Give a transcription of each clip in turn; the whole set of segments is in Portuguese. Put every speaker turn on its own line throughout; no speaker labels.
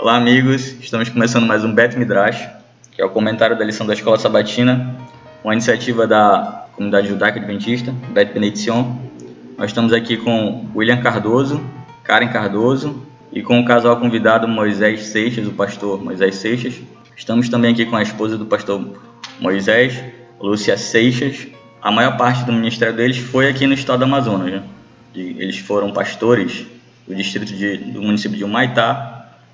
Olá, amigos. Estamos começando mais um Bet Midrash, que é o comentário da lição da Escola Sabatina, uma iniciativa da comunidade judaica adventista, Bet Benediction. Nós estamos aqui com William Cardoso, Karen Cardoso e com o casal convidado Moisés Seixas, o pastor Moisés Seixas. Estamos também aqui com a esposa do pastor Moisés, Lúcia Seixas. A maior parte do ministério deles foi aqui no estado do Amazonas. Né? Eles foram pastores do distrito de, do município de Humaitá,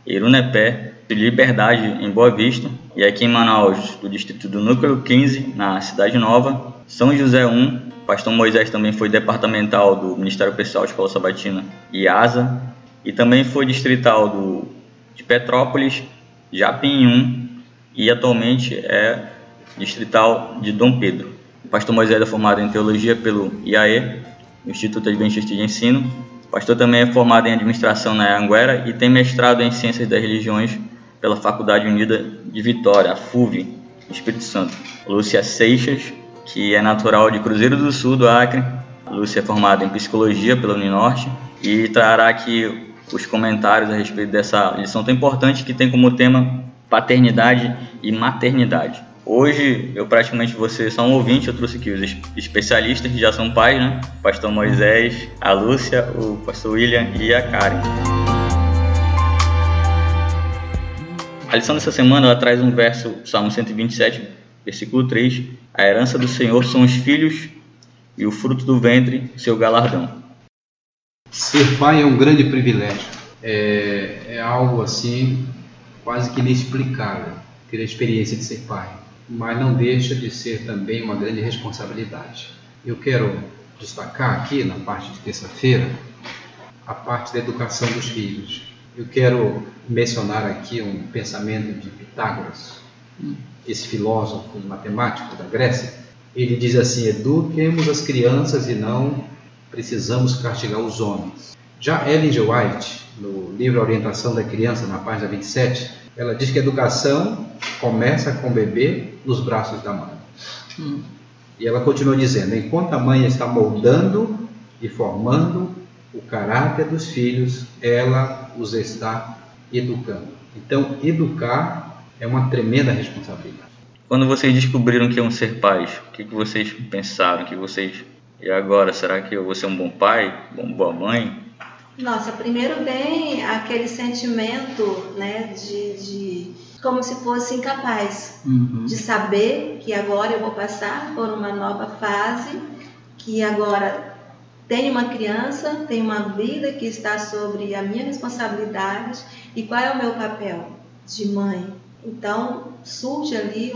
Irunepé, de Liberdade em Boa Vista e aqui em Manaus, do distrito do Núcleo 15, na Cidade Nova, São José 1, Pastor Moisés também foi departamental do Ministério Pessoal Escola Sabatina e ASA, e também foi distrital do, de Petrópolis, Japim 1 e atualmente é distrital de Dom Pedro. O pastor Moisés é formado em teologia pelo IAE, Instituto Adventista de Ensino. Pastor também é formado em administração na Anguera e tem mestrado em ciências das religiões pela Faculdade Unida de Vitória, a FUV, Espírito Santo. Lúcia Seixas, que é natural de Cruzeiro do Sul, do Acre. Lúcia é formada em psicologia pela Uninorte e trará aqui os comentários a respeito dessa lição tão importante que tem como tema paternidade e maternidade. Hoje eu praticamente vou ser só um ouvinte, eu trouxe aqui os especialistas que já são pais, né? O pastor Moisés, a Lúcia, o pastor William e a Karen. A lição dessa semana ela traz um verso, Salmo 127, versículo 3. A herança do Senhor são os filhos e o fruto do ventre, seu galardão.
Ser pai é um grande privilégio. É, é algo assim quase que inexplicável ter a experiência de ser pai mas não deixa de ser também uma grande responsabilidade. Eu quero destacar aqui, na parte de terça-feira, a parte da educação dos filhos. Eu quero mencionar aqui um pensamento de Pitágoras, esse filósofo matemático da Grécia. Ele diz assim: eduquemos as crianças e não precisamos castigar os homens. Já Ellen G. White, no livro Orientação da Criança, na página 27, ela diz que a educação começa com o bebê nos braços da mãe. Hum. E ela continua dizendo: enquanto a mãe está moldando e formando o caráter dos filhos, ela os está educando. Então, educar é uma tremenda responsabilidade.
Quando vocês descobriram que iam ser pais, o que, vocês pensaram? Que vocês e agora será que eu vou ser um bom pai, uma boa mãe?
Nossa, primeiro vem aquele sentimento, né, de, de como se fosse incapaz uhum. de saber que agora eu vou passar por uma nova fase, que agora tem uma criança, tem uma vida que está sobre a minha responsabilidade e qual é o meu papel de mãe. Então surge ali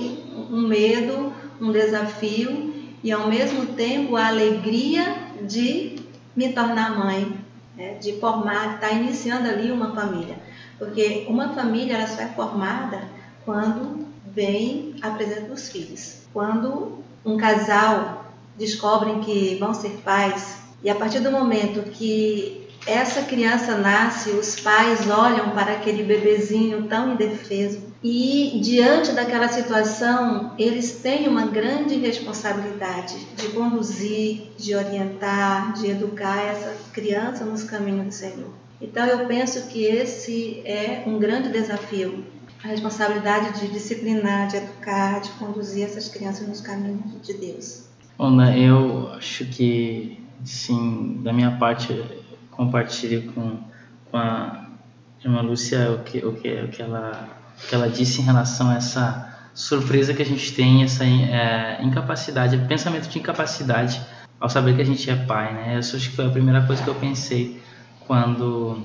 um medo, um desafio e ao mesmo tempo a alegria de me tornar mãe, né, de formar, estar tá iniciando ali uma família. Porque uma família ela só é formada quando vem a presença dos filhos. Quando um casal descobrem que vão ser pais e a partir do momento que essa criança nasce, os pais olham para aquele bebezinho tão indefeso e diante daquela situação, eles têm uma grande responsabilidade de conduzir, de orientar, de educar essa criança nos caminhos do Senhor. Então eu penso que esse é um grande desafio, a responsabilidade de disciplinar, de educar, de conduzir essas crianças nos caminhos de Deus.
Ana, eu acho que sim, da minha parte compartilho com, com a irmã Lúcia o que, o que, o que ela que ela disse em relação a essa surpresa que a gente tem, essa é, incapacidade, pensamento de incapacidade ao saber que a gente é pai, né? Isso acho que foi a primeira coisa que eu pensei quando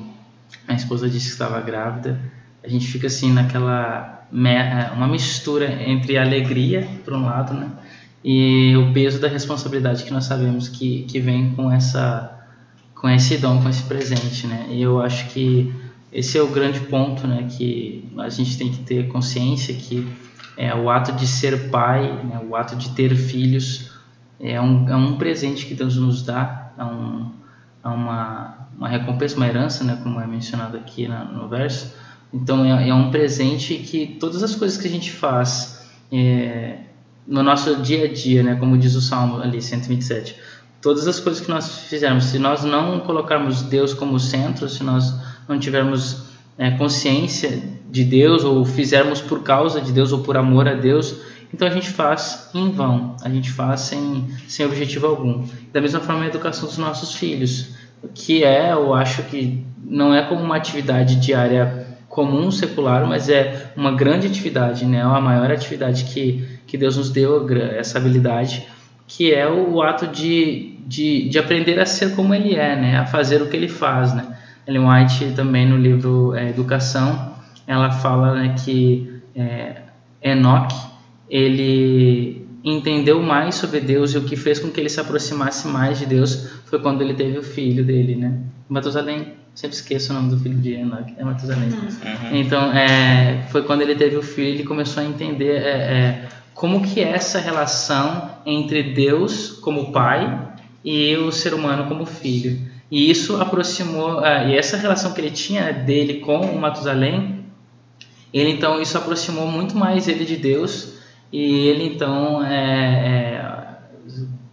a esposa disse que estava grávida. A gente fica assim naquela é, uma mistura entre alegria, por um lado, né? E o peso da responsabilidade que nós sabemos que, que vem com essa com esse dom, com esse presente, né? E eu acho que esse é o grande ponto, né, que a gente tem que ter consciência que é, o ato de ser pai, né, o ato de ter filhos, é um, é um presente que Deus nos dá, é, um, é uma, uma recompensa, uma herança, né, como é mencionado aqui na, no verso. Então é, é, um presente que todas as coisas que a gente faz é, no nosso dia a dia, né, como diz o Salmo ali 127, todas as coisas que nós fizermos, se nós não colocarmos Deus como centro, se nós não tivermos né, consciência de Deus ou fizermos por causa de Deus ou por amor a Deus, então a gente faz em vão, a gente faz sem, sem objetivo algum. Da mesma forma a educação dos nossos filhos, que é, eu acho que não é como uma atividade diária comum, secular, mas é uma grande atividade, né? É a maior atividade que, que Deus nos deu, essa habilidade, que é o ato de, de, de aprender a ser como Ele é, né? A fazer o que Ele faz, né? Ellen White também no livro é, Educação, ela fala né, que é, Enoch, ele entendeu mais sobre Deus e o que fez com que ele se aproximasse mais de Deus foi quando ele teve o filho dele, né? Matusalém, sempre esqueço o nome do filho de Enoch, é Matusalém. Uhum. Então, é, foi quando ele teve o filho ele começou a entender é, é, como que é essa relação entre Deus como pai e o ser humano como filho. E isso aproximou, uh, e essa relação que ele tinha dele com o Matusalém, ele então isso aproximou muito mais ele de Deus e ele então é, é,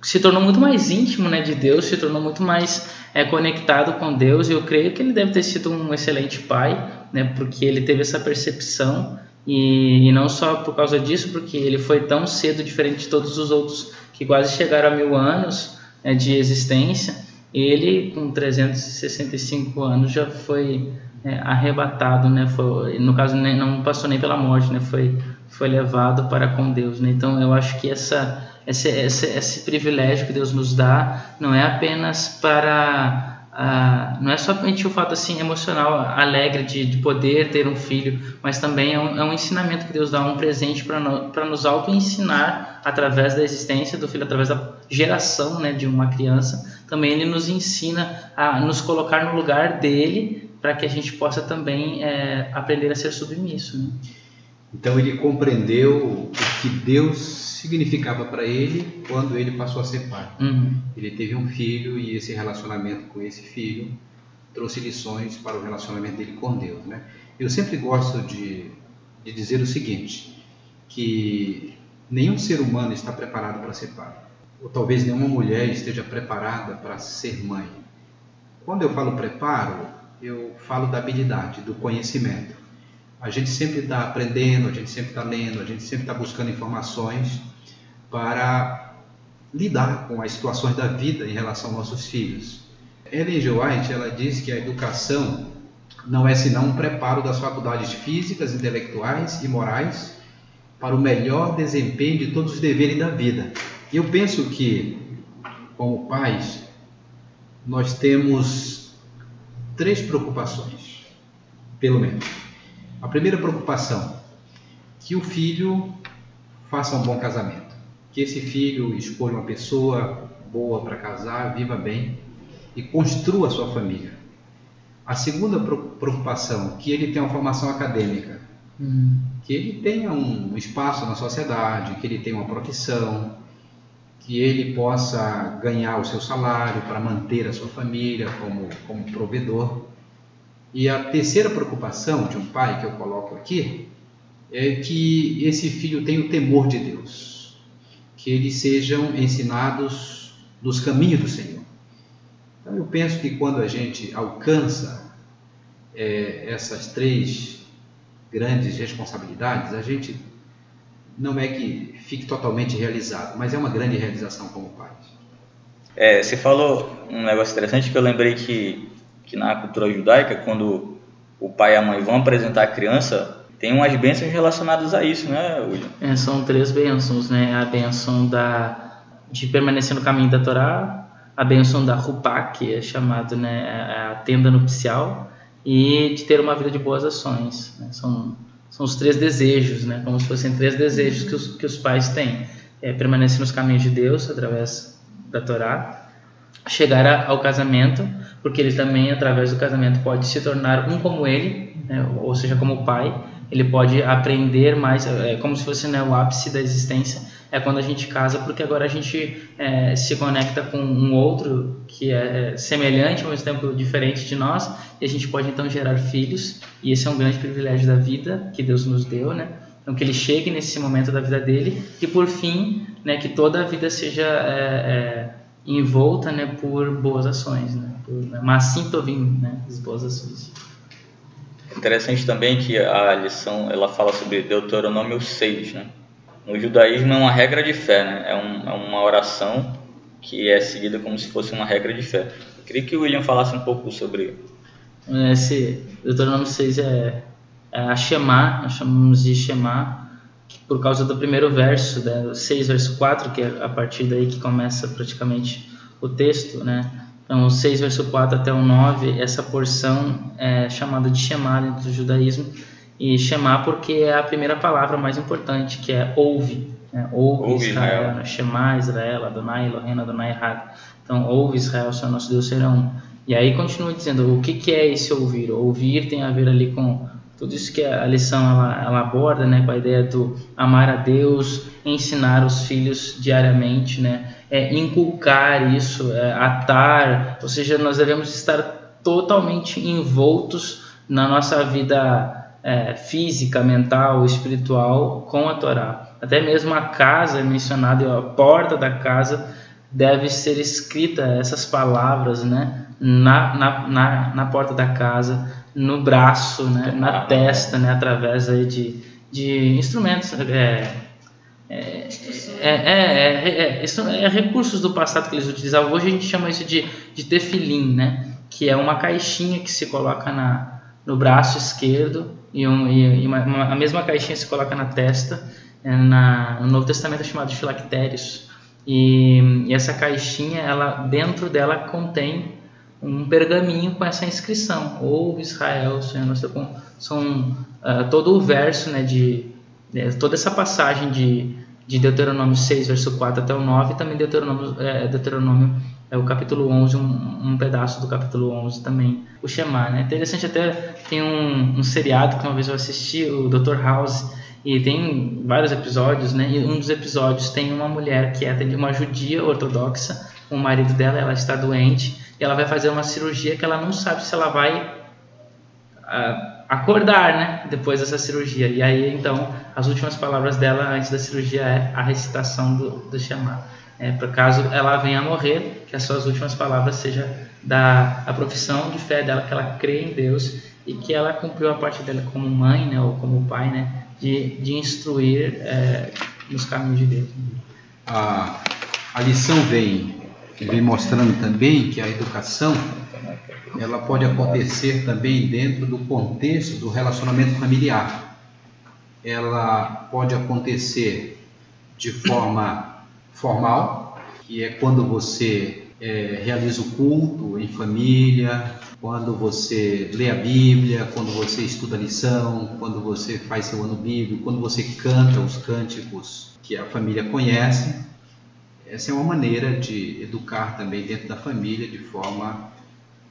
se tornou muito mais íntimo né, de Deus, se tornou muito mais é, conectado com Deus. E eu creio que ele deve ter sido um excelente pai, né, porque ele teve essa percepção e, e não só por causa disso, porque ele foi tão cedo diferente de todos os outros que quase chegaram a mil anos né, de existência ele, com 365 anos, já foi é, arrebatado, né? Foi, no caso, nem, não passou nem pela morte, né? Foi, foi levado para com Deus, né? Então, eu acho que essa, esse, esse, esse privilégio que Deus nos dá não é apenas para ah, não é somente o fato assim emocional alegre de, de poder ter um filho, mas também é um, é um ensinamento que Deus dá, um presente para no, nos auto-ensinar através da existência do filho, através da geração né, de uma criança. Também Ele nos ensina a nos colocar no lugar dele para que a gente possa também é, aprender a ser submisso. Né?
Então ele compreendeu o que Deus significava para ele quando ele passou a ser pai. Uhum. Ele teve um filho e esse relacionamento com esse filho trouxe lições para o relacionamento dele com Deus. Né? Eu sempre gosto de, de dizer o seguinte, que nenhum ser humano está preparado para ser pai, ou talvez nenhuma mulher esteja preparada para ser mãe. Quando eu falo preparo, eu falo da habilidade, do conhecimento a gente sempre está aprendendo, a gente sempre está lendo, a gente sempre está buscando informações para lidar com as situações da vida em relação aos nossos filhos. Ellen G. White ela diz que a educação não é senão um preparo das faculdades físicas, intelectuais e morais para o melhor desempenho de todos os deveres da vida. Eu penso que, como pais, nós temos três preocupações, pelo menos. A primeira preocupação, que o filho faça um bom casamento, que esse filho escolha uma pessoa boa para casar, viva bem e construa a sua família. A segunda preocupação, que ele tenha uma formação acadêmica, hum. que ele tenha um espaço na sociedade, que ele tenha uma profissão, que ele possa ganhar o seu salário para manter a sua família como, como provedor. E a terceira preocupação de um pai que eu coloco aqui é que esse filho tenha o temor de Deus, que eles sejam ensinados nos caminhos do Senhor. Então eu penso que quando a gente alcança é, essas três grandes responsabilidades, a gente não é que fique totalmente realizado, mas é uma grande realização como pai.
É, você falou um negócio interessante que eu lembrei que que na cultura judaica, quando o pai e a mãe vão apresentar a criança, tem umas bênçãos relacionadas a isso, né, William?
É, são três bênçãos, né? A bênção da, de permanecer no caminho da Torá, a bênção da Rupá, que é chamado né, a tenda nupcial, e de ter uma vida de boas ações. Né? São, são os três desejos, né? como se fossem três desejos que os, que os pais têm. É, permanecer nos caminhos de Deus através da Torá, chegar ao casamento, porque ele também, através do casamento, pode se tornar um como ele, né? ou seja, como pai. Ele pode aprender mais, é como se fosse né, o ápice da existência, é quando a gente casa, porque agora a gente é, se conecta com um outro que é semelhante, ao mesmo tempo diferente de nós, e a gente pode então gerar filhos, e esse é um grande privilégio da vida que Deus nos deu, né? Então, que ele chegue nesse momento da vida dele, e por fim, né, que toda a vida seja. É, é envolta né, por boas ações, né, por né, massim tovim, né, boas ações.
Interessante também que a lição ela fala sobre Deuteronômio 6, né? No judaísmo é uma regra de fé, né? É, um, é uma oração que é seguida como se fosse uma regra de fé. Eu queria que o William falasse um pouco sobre
esse Deuteronômio 6 é, é a Shema, nós chamamos de Shema, por causa do primeiro verso, né, 6 verso 4, que é a partir daí que começa praticamente o texto, né? Então, 6 verso 4 até o 9, essa porção é chamada de Shema dentro do judaísmo, e Shema porque é a primeira palavra mais importante, que é ouve, né? ouve, ouve Israel, Israel. Shema Israel, Adonai Elohim, Adonai Had. Então, ouve Israel, Senhor nosso Deus será um. E aí continua dizendo o que, que é esse ouvir. O ouvir tem a ver ali com tudo isso que a lição ela, ela aborda, né, com a ideia do amar a Deus, ensinar os filhos diariamente, né, é, inculcar isso, é, atar, ou seja, nós devemos estar totalmente envoltos na nossa vida é, física, mental, espiritual com a Torá. Até mesmo a casa é mencionada, a porta da casa deve ser escrita essas palavras, né? Na, na, na, na porta da casa, no braço, né? na testa, né? Através aí de, de instrumentos, é, é, é, é, recursos do passado que eles utilizavam. Hoje a gente chama isso de, de tefilim, né? Que é uma caixinha que se coloca na, no braço esquerdo e, um, e uma, uma, a mesma caixinha se coloca na testa. Na, no Novo Testamento é chamado de filactérios e, e, essa caixinha, ela dentro dela contém um pergaminho com essa inscrição: ou Israel, Senhor nosso São uh, todo o verso, né, de, de, toda essa passagem de, de Deuteronômio 6, verso 4 até o 9, e também Deuteronômio, é, Deuteronômio é o capítulo 11, um, um, pedaço do capítulo 11 também, o Shema. Né? Interessante até, tem um, um seriado que uma vez eu assisti, o Dr. House, e tem vários episódios, né? E um dos episódios tem uma mulher que é uma judia ortodoxa, o marido dela, ela está doente, e ela vai fazer uma cirurgia que ela não sabe se ela vai uh, acordar, né? Depois dessa cirurgia. E aí, então, as últimas palavras dela antes da cirurgia é a recitação do, do chamado. É, por caso ela venha a morrer, que as suas últimas palavras seja da a profissão de fé dela, que ela crê em Deus e que ela cumpriu a parte dela como mãe, né, ou como pai, né, de, de instruir é, nos caminhos de Deus.
A, a lição vem, vem mostrando também que a educação ela pode acontecer também dentro do contexto do relacionamento familiar. Ela pode acontecer de forma formal, que é quando você é, realiza o culto em família, quando você lê a Bíblia, quando você estuda a lição, quando você faz seu ano bíblico, quando você canta os cânticos que a família conhece. Essa é uma maneira de educar também dentro da família de forma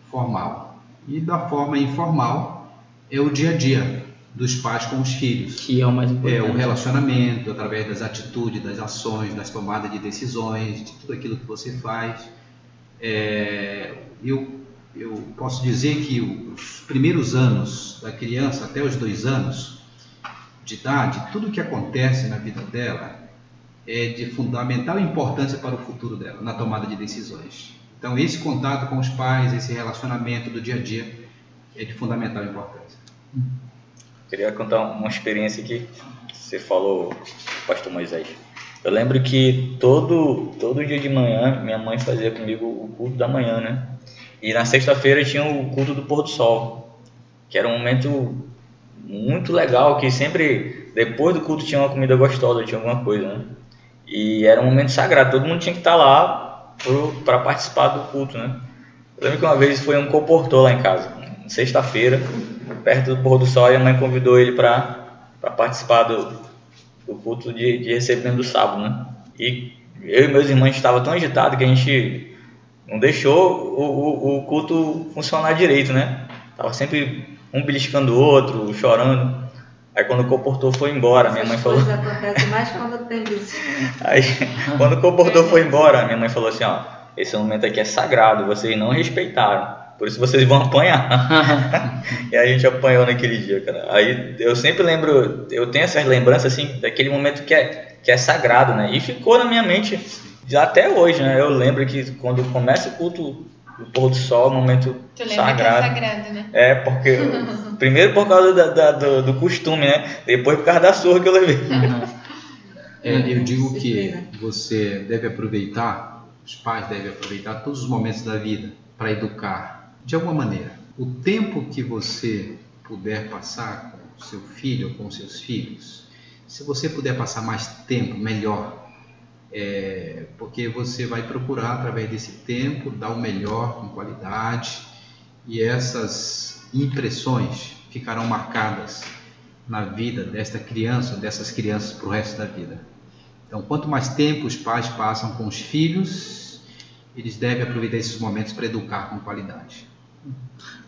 formal. E da forma informal é o dia a dia dos pais com os filhos.
Que é o mais importante.
É o relacionamento através das atitudes, das ações, das tomadas de decisões, de tudo aquilo que você faz. É, eu eu posso dizer que os primeiros anos da criança, até os dois anos de idade, tudo que acontece na vida dela é de fundamental importância para o futuro dela, na tomada de decisões. Então, esse contato com os pais, esse relacionamento do dia a dia é de fundamental importância.
Queria contar uma experiência que você falou, Pastor Moisés. Eu lembro que todo, todo dia de manhã minha mãe fazia comigo o culto da manhã, né? E na sexta-feira tinha o culto do pôr do sol, que era um momento muito legal, que sempre depois do culto tinha uma comida gostosa, tinha alguma coisa, né? E era um momento sagrado, todo mundo tinha que estar lá para participar do culto, né? Eu lembro que uma vez foi um comportor lá em casa, sexta-feira, perto do pôr do sol, e a mãe convidou ele para participar do, do culto de, de recebimento do sábado, né? E eu e meus irmãos estavam tão agitados que a gente não deixou o, o, o, culto funcionar direito, né? Tava sempre um beliscando o outro, chorando. Aí quando o comportor foi embora, minha mãe falou.
acontece mais quando tem isso.
Aí quando o comportor foi embora, minha mãe falou assim, ó, esse momento aqui é sagrado, vocês não respeitaram. Por isso vocês vão apanhar. e a gente apanhou naquele dia, cara. Aí eu sempre lembro, eu tenho essas lembranças assim, daquele momento que é, que é sagrado, né? E ficou na minha mente até hoje, né? Eu lembro que quando começa o culto o pôr do sol, um momento
tu
sagrado.
Que é sagrado, né?
É, porque primeiro por causa da, da, do, do, costume, né? Depois por causa da surra que eu levei.
Uhum. É, eu digo que você deve aproveitar, os pais devem aproveitar todos os momentos da vida para educar de alguma maneira. O tempo que você puder passar com seu filho ou com seus filhos, se você puder passar mais tempo, melhor. É, porque você vai procurar, através desse tempo, dar o melhor com qualidade e essas impressões ficarão marcadas na vida desta criança, dessas crianças para o resto da vida. Então, quanto mais tempo os pais passam com os filhos, eles devem aproveitar esses momentos para educar com qualidade.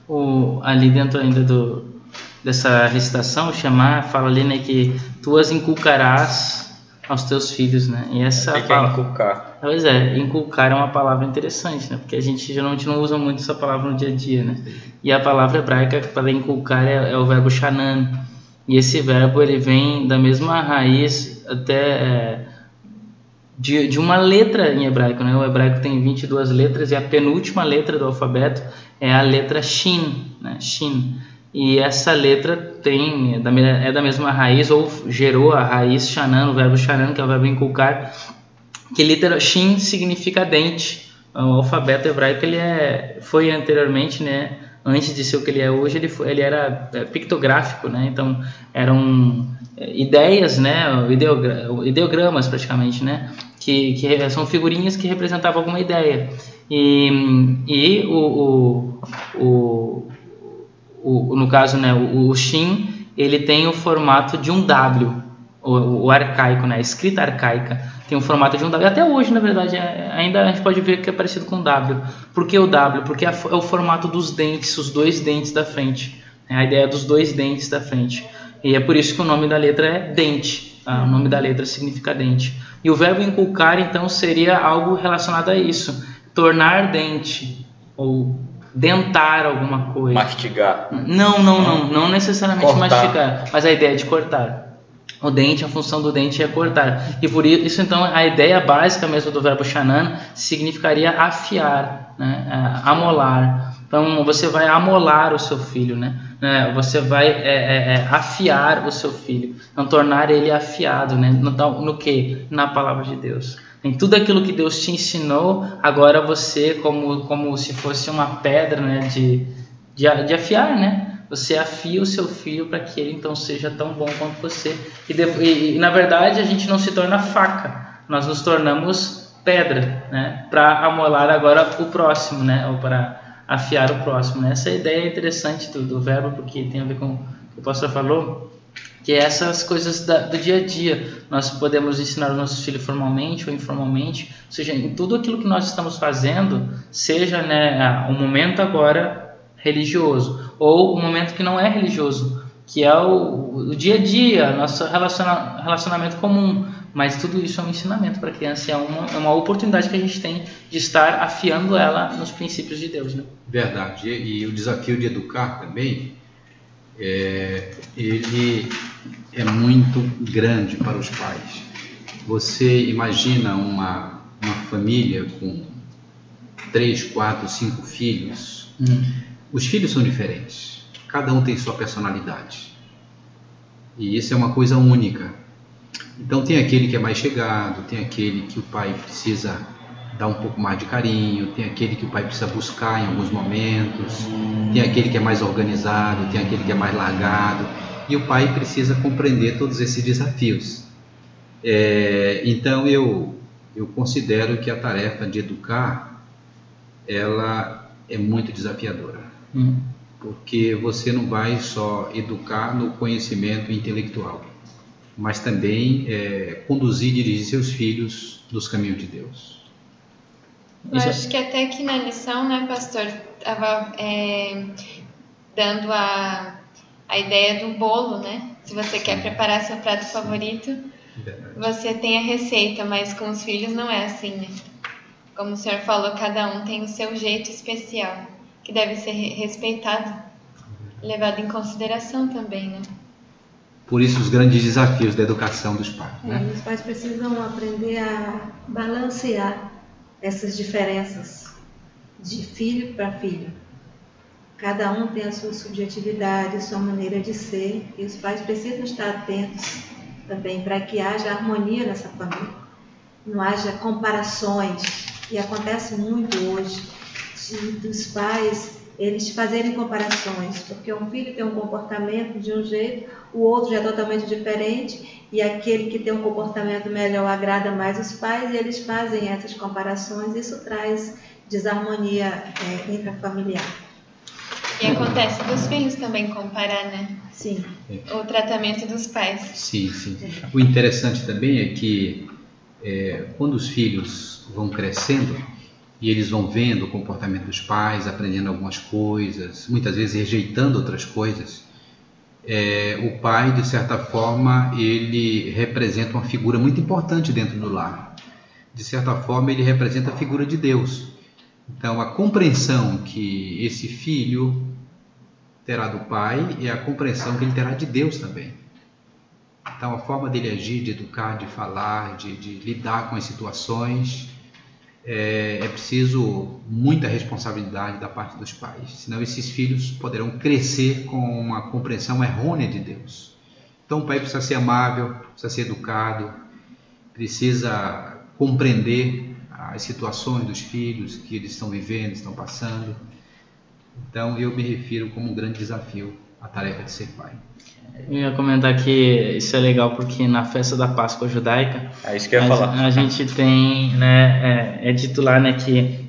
O, ali dentro ainda do, dessa recitação, o chamar fala ali né, que tu as inculcarás aos teus filhos, né? E essa
que é inculcar.
Pois é, inculcar é uma palavra interessante, né? Porque a gente geralmente não usa muito essa palavra no dia a dia, né? E a palavra hebraica para inculcar é, é, o verbo shanan. E esse verbo ele vem da mesma raiz até é, de, de uma letra em hebraico, né? O hebraico tem 22 letras e a penúltima letra do alfabeto é a letra Shin, né? Shin. E essa letra tem é da mesma raiz ou gerou a raiz Shanan, o verbo Shanan, que é o verbo inculcar, que litera Shin significa dente. O alfabeto hebraico ele é, foi anteriormente, né? Antes de ser o que ele é hoje, ele, foi, ele era é, pictográfico, né? Então eram é, ideias, né? Ideogramas praticamente, né? Que, que são figurinhas que representavam alguma ideia. E, e o, o, o, o, no caso, né, o, o Shin, ele tem o formato de um W, o, o, arcaico, né, a escrita arcaica tem o formato de um W. Até hoje, na verdade, é, ainda a gente pode ver que é parecido com W. Por que o W? Porque é, é o formato dos dentes, os dois dentes da frente. É a ideia dos dois dentes da frente. E é por isso que o nome da letra é dente. Tá? O nome da letra significa dente. E o verbo inculcar, então, seria algo relacionado a isso tornar dente ou dentar alguma coisa.
Mastigar.
Não, não, não, não necessariamente cortar. mastigar, mas a ideia de cortar. O dente, a função do dente é cortar. E por isso, então, a ideia básica mesmo do verbo shanan significaria afiar, né? É, amolar. Então, você vai amolar o seu filho, né? É, você vai é, é, é, afiar o seu filho. Então, tornar ele afiado, né? No, no que? Na palavra de Deus. Em tudo aquilo que Deus te ensinou, agora você, como, como se fosse uma pedra né, de, de, de afiar, né? Você afia o seu filho para que ele então seja tão bom quanto você. E, de, e, e, na verdade a gente não se torna faca, nós nos tornamos pedra, né? Para amolar agora o próximo, né? Ou para afiar o próximo. Né? Essa ideia é interessante do, do verbo porque tem a ver com o que o pastor falou que é essas coisas da, do dia a dia. Nós podemos ensinar os nossos filhos formalmente ou informalmente, ou seja, em tudo aquilo que nós estamos fazendo, seja né, um momento agora religioso ou um momento que não é religioso, que é o, o dia a dia, nosso relaciona, relacionamento comum. Mas tudo isso é um ensinamento para a criança, é uma, é uma oportunidade que a gente tem de estar afiando ela nos princípios de Deus. Né?
Verdade. E, e o desafio de educar também é, ele é muito grande para os pais. Você imagina uma, uma família com três, quatro, cinco filhos. Hum. Os filhos são diferentes. Cada um tem sua personalidade. E isso é uma coisa única. Então tem aquele que é mais chegado, tem aquele que o pai precisa dar um pouco mais de carinho, tem aquele que o pai precisa buscar em alguns momentos, tem aquele que é mais organizado, tem aquele que é mais largado, e o pai precisa compreender todos esses desafios. É, então eu eu considero que a tarefa de educar ela é muito desafiadora, hum. porque você não vai só educar no conhecimento intelectual, mas também é, conduzir e dirigir seus filhos nos caminhos de Deus.
Eu acho que até aqui na lição, né, pastor, estava é, dando a, a ideia do bolo, né? Se você quer preparar seu prato favorito, você tem a receita, mas com os filhos não é assim, né? Como o senhor falou, cada um tem o seu jeito especial, que deve ser respeitado, levado em consideração também, né?
Por isso os grandes desafios da educação dos pais. É, né?
Os pais precisam aprender a balancear essas diferenças de filho para filho. Cada um tem a sua subjetividade, a sua maneira de ser, e os pais precisam estar atentos também para que haja harmonia nessa família, não haja comparações, e acontece muito hoje, de, dos pais eles fazerem comparações, porque um filho tem um comportamento de um jeito, o outro já é totalmente diferente, e aquele que tem um comportamento melhor agrada mais os pais, e eles fazem essas comparações, isso traz desarmonia é, intrafamiliar.
E acontece dos filhos também comparar, né?
Sim.
O tratamento dos pais.
Sim, sim. O interessante também é que é, quando os filhos vão crescendo, e eles vão vendo o comportamento dos pais, aprendendo algumas coisas, muitas vezes rejeitando outras coisas. É, o pai, de certa forma, ele representa uma figura muito importante dentro do lar. De certa forma, ele representa a figura de Deus. Então, a compreensão que esse filho terá do pai é a compreensão que ele terá de Deus também. Então, a forma dele agir, de educar, de falar, de, de lidar com as situações, é, é, preciso muita responsabilidade da parte dos pais, senão esses filhos poderão crescer com uma compreensão errônea de Deus. Então o pai precisa ser amável, precisa ser educado, precisa compreender as situações dos filhos que eles estão vivendo, estão passando. Então eu me refiro como um grande desafio à tarefa de ser pai.
Eu ia comentar que isso é legal porque na festa da Páscoa judaica
é isso que eu ia
a,
falar.
a gente tem, né, é, é dito lá né, que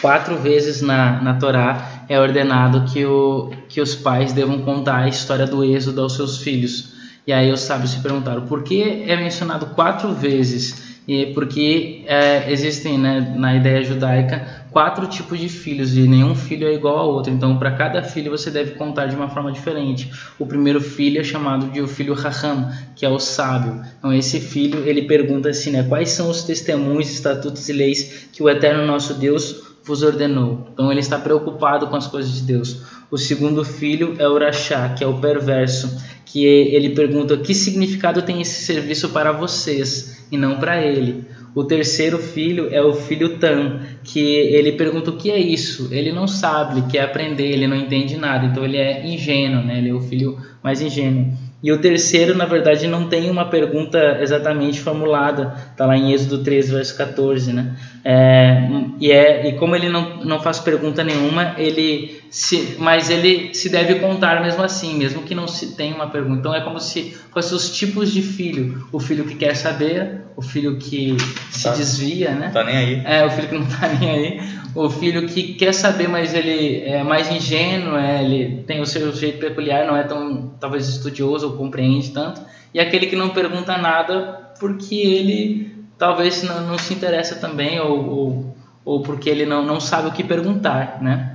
quatro vezes na, na Torá é ordenado que, o, que os pais devam contar a história do êxodo aos seus filhos. E aí os sábios se perguntaram por que é mencionado quatro vezes e porque é, existem né, na ideia judaica quatro tipos de filhos e nenhum filho é igual ao outro. Então, para cada filho você deve contar de uma forma diferente. O primeiro filho é chamado de o filho Raham, que é o sábio. Então, esse filho ele pergunta assim, né, quais são os testemunhos, estatutos e leis que o eterno nosso Deus vos ordenou. Então, ele está preocupado com as coisas de Deus. O segundo filho é o Rachá, que é o perverso, que ele pergunta que significado tem esse serviço para vocês e não para ele. O terceiro filho é o filho Tan, que ele pergunta o que é isso. Ele não sabe, ele quer aprender, ele não entende nada, então ele é ingênuo, né? ele é o filho mais ingênuo. E o terceiro, na verdade, não tem uma pergunta exatamente formulada, está lá em Êxodo 3, verso 14, né? É, e, é, e como ele não, não faz pergunta nenhuma, ele se, mas ele se deve contar mesmo assim, mesmo que não se tenha uma pergunta. Então é como se fossem os tipos de filho: o filho que quer saber, o filho que se tá, desvia, né?
Tá nem aí.
É, o filho que não tá nem aí, o filho que quer saber, mas ele é mais ingênuo, é, ele tem o seu jeito peculiar, não é tão talvez estudioso ou compreende tanto, e aquele que não pergunta nada porque ele talvez não, não se interessa também ou, ou, ou, porque ele não, não sabe o que perguntar, né?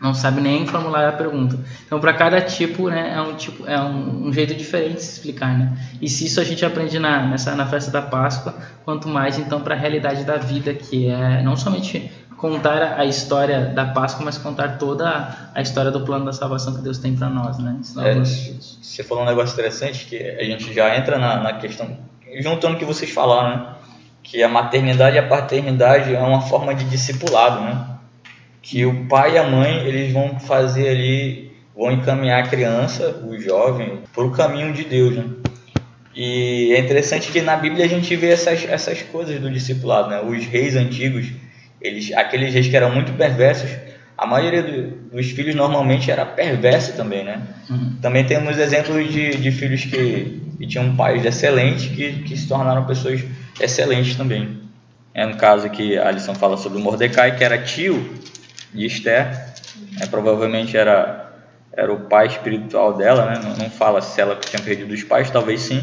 Não sabe nem formular a pergunta. Então, para cada tipo, né, é um tipo, é um, um, jeito diferente de se explicar, né? E se isso a gente aprende na nessa na festa da Páscoa, quanto mais então para a realidade da vida, que é não somente contar a história da Páscoa, mas contar toda a história do plano da salvação que Deus tem para nós, né?
É, você falou um negócio interessante que a gente já entra na, na questão, juntando o que vocês falaram, né? Que a maternidade e a paternidade é uma forma de discipulado, né? Que o pai e a mãe eles vão fazer ali, vão encaminhar a criança, o jovem, para o caminho de Deus, né? E é interessante que na Bíblia a gente vê essas, essas coisas do discipulado, né? Os reis antigos eles, aqueles reis que eram muito perversos, a maioria do, dos filhos normalmente era perverso também, né? Uhum. Também temos exemplos de, de filhos que, que tinham pais excelentes que, que se tornaram pessoas excelentes também. É um caso que a lição fala sobre Mordecai, que era tio de Esther, é, provavelmente era, era o pai espiritual dela, né? Não, não fala se ela tinha perdido os pais, talvez sim.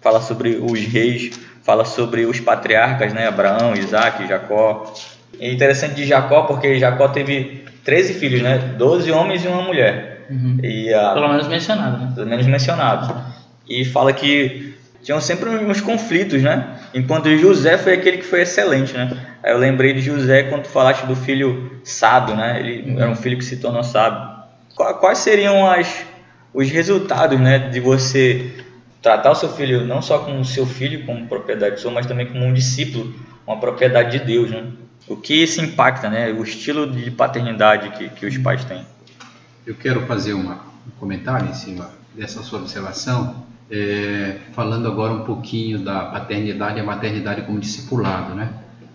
Fala sobre os reis, fala sobre os patriarcas, né? Abraão, Isaac, Jacó, é interessante de Jacó porque Jacó teve 13 filhos, né? 12 homens e uma mulher.
Uhum. E a, pelo menos mencionado, né?
Pelo menos mencionado. E fala que tinham sempre uns conflitos, né? Enquanto José foi aquele que foi excelente, né? Aí eu lembrei de José quando falaste do filho sábio, né? Ele uhum. era um filho que se tornou sábio. Quais seriam as, os resultados, né, de você tratar o seu filho não só como seu filho, como propriedade sua, mas também como um discípulo, uma propriedade de Deus, né? O que isso impacta, né? O estilo de paternidade que, que os pais têm.
Eu quero fazer uma, um comentário em cima dessa sua observação, é, falando agora um pouquinho da paternidade e a maternidade como discipulado, né?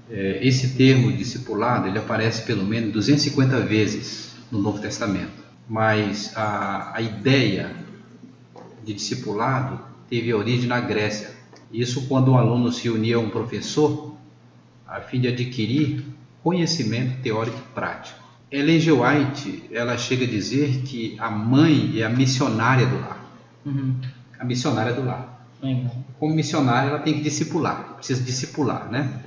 É, esse termo discipulado ele aparece pelo menos 250 vezes no Novo Testamento, mas a, a ideia de discipulado teve origem na Grécia. Isso quando um aluno se unia a um professor a fim de adquirir conhecimento teórico e prático. Ellen G. White ela chega a dizer que a mãe é a missionária do lar. Uhum. A missionária do lar. Uhum. Como missionária, ela tem que discipular, precisa discipular, né?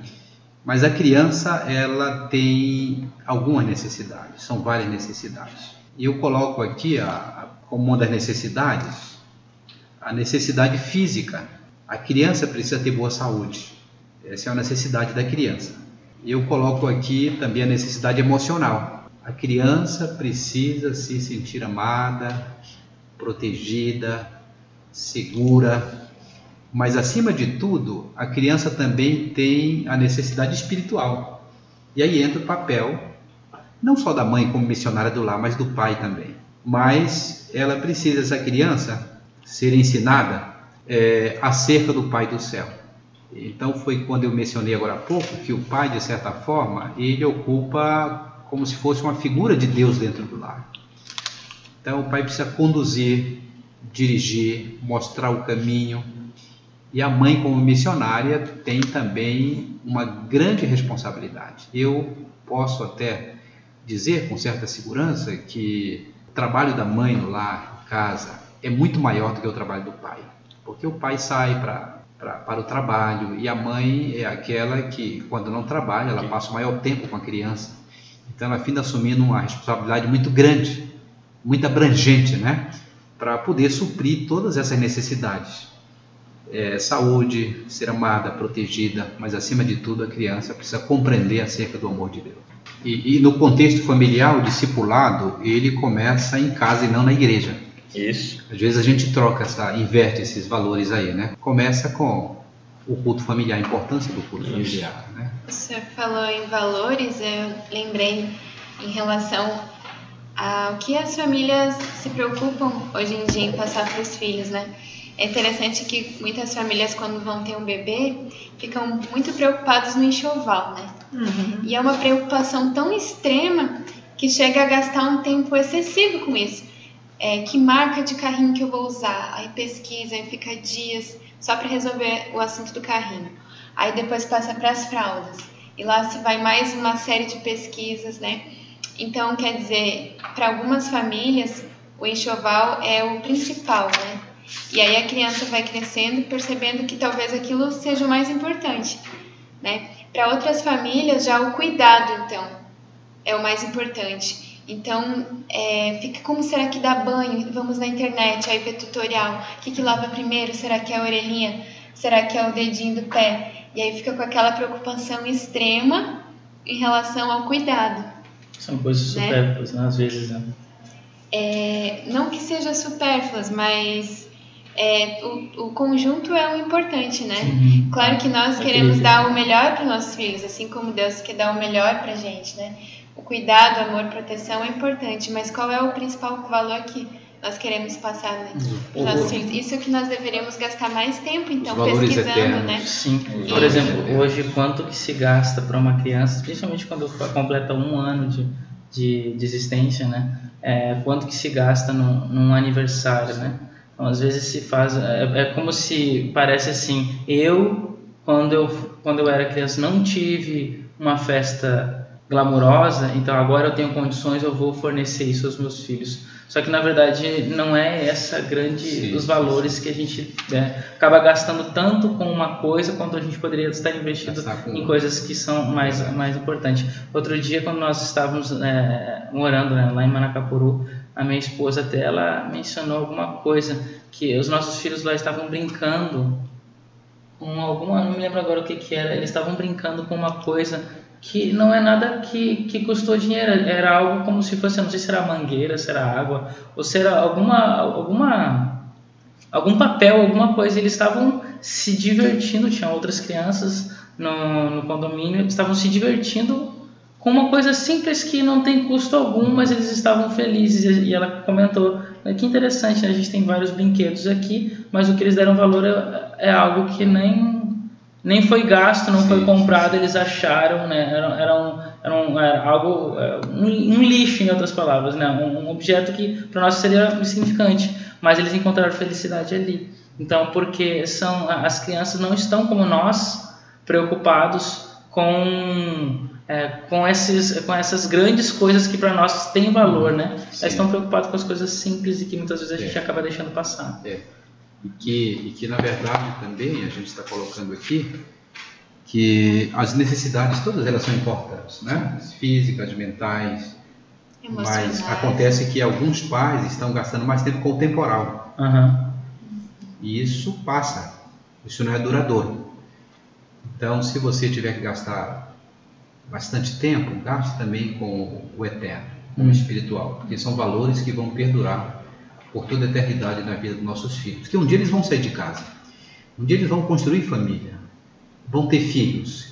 Mas a criança, ela tem algumas necessidades, são várias necessidades. E eu coloco aqui a, a, como uma das necessidades a necessidade física. A criança precisa ter boa saúde. Essa é a necessidade da criança. Eu coloco aqui também a necessidade emocional. A criança precisa se sentir amada, protegida, segura. Mas acima de tudo, a criança também tem a necessidade espiritual. E aí entra o papel não só da mãe como missionária do lar, mas do pai também. Mas ela precisa essa criança ser ensinada é, acerca do Pai do céu. Então foi quando eu mencionei agora há pouco que o pai, de certa forma, ele ocupa como se fosse uma figura de Deus dentro do lar. Então o pai precisa conduzir, dirigir, mostrar o caminho. E a mãe, como missionária, tem também uma grande responsabilidade. Eu posso até dizer com certa segurança que o trabalho da mãe no lar, em casa, é muito maior do que o trabalho do pai. Porque o pai sai pra, pra, para o trabalho e a mãe é aquela que, quando não trabalha, ela passa o maior tempo com a criança. Então ela fica assumindo uma responsabilidade muito grande, muito abrangente, né? Para poder suprir todas essas necessidades. É, saúde, ser amada, protegida, mas acima de tudo a criança precisa compreender acerca do amor de Deus. E, e no contexto familiar, o discipulado ele começa em casa e não na igreja.
Isso.
Às vezes a gente troca, essa, inverte esses valores aí, né? Começa com o culto familiar, a importância do culto Isso. familiar, né?
Você falou em valores, eu lembrei em relação ao que as famílias se preocupam hoje em dia em passar para os filhos, né? É interessante que muitas famílias, quando vão ter um bebê, ficam muito preocupados no enxoval, né? Uhum. E é uma preocupação tão extrema que chega a gastar um tempo excessivo com isso é, que marca de carrinho que eu vou usar. Aí pesquisa, aí fica dias só para resolver o assunto do carrinho. Aí depois passa para as fraldas. E lá se vai mais uma série de pesquisas, né? Então, quer dizer, para algumas famílias, o enxoval é o principal, né? E aí a criança vai crescendo percebendo que talvez aquilo seja o mais importante, né? Para outras famílias, já o cuidado, então, é o mais importante. Então, é, fica como será que dá banho? Vamos na internet, aí ver tutorial. O que, que lava primeiro? Será que é a orelhinha? Será que é o dedinho do pé? E aí fica com aquela preocupação extrema em relação ao cuidado.
São coisas né? supérfluas, né? às vezes, né?
É, não que seja supérfluas, mas é, o, o conjunto é o importante, né? Uhum. Claro que nós queremos dar o melhor para os nossos filhos, assim como Deus quer dar o melhor para a gente, né? Cuidado, amor, proteção é importante, mas qual é o principal valor que nós queremos passar né, para os nossos filhos? Isso é que nós deveríamos gastar mais tempo, então, pesquisando, eternos. né?
Sim. Por exemplo, hoje, quanto que se gasta para uma criança, principalmente quando completa um ano de, de, de existência, né? É, quanto que se gasta num, num aniversário, né? Então, às vezes se faz... É, é como se parece assim, eu, quando eu, quando eu era criança, não tive uma festa glamurosa, então agora eu tenho condições, eu vou fornecer isso aos meus filhos. Só que na verdade não é essa grande sim, os valores sim. que a gente né, acaba gastando tanto com uma coisa quanto a gente poderia estar investindo em coisas que são mais mais importantes. Outro dia quando nós estávamos é, morando né, lá em Manacapuru, a minha esposa até ela mencionou alguma coisa que os nossos filhos lá estavam brincando com alguma, não me lembro agora o que que era, eles estavam brincando com uma coisa que não é nada que, que custou dinheiro, era algo como se fosse, não sei se era mangueira, se era água, ou se era alguma, alguma, algum papel, alguma coisa. Eles estavam se divertindo, tinham outras crianças no, no condomínio estavam se divertindo com uma coisa simples que não tem custo algum, mas eles estavam felizes. E ela comentou: que interessante, né? a gente tem vários brinquedos aqui, mas o que eles deram valor é, é algo que nem nem foi gasto, não sim, foi comprado, sim. eles acharam, né? Era, era, um, era, um, era algo, é, um, um, lixo, em outras palavras, né? Um, um objeto que para nós seria insignificante, mas eles encontraram felicidade ali. Então, porque são as crianças não estão como nós preocupados com é, com, esses, com essas grandes coisas que para nós têm valor, né? Sim. Elas estão preocupadas com as coisas simples e que muitas vezes a gente é. acaba deixando passar.
É e que, e que na verdade também a gente está colocando aqui que as necessidades todas elas são importantes, né? Físicas, mentais, mas acontece que alguns pais estão gastando mais tempo com o temporal
uhum.
e isso passa, isso não é duradouro. Então, se você tiver que gastar bastante tempo, gaste também com o eterno, com o espiritual, porque são valores que vão perdurar por toda a eternidade na vida dos nossos filhos. Porque um dia eles vão sair de casa, um dia eles vão construir família, vão ter filhos.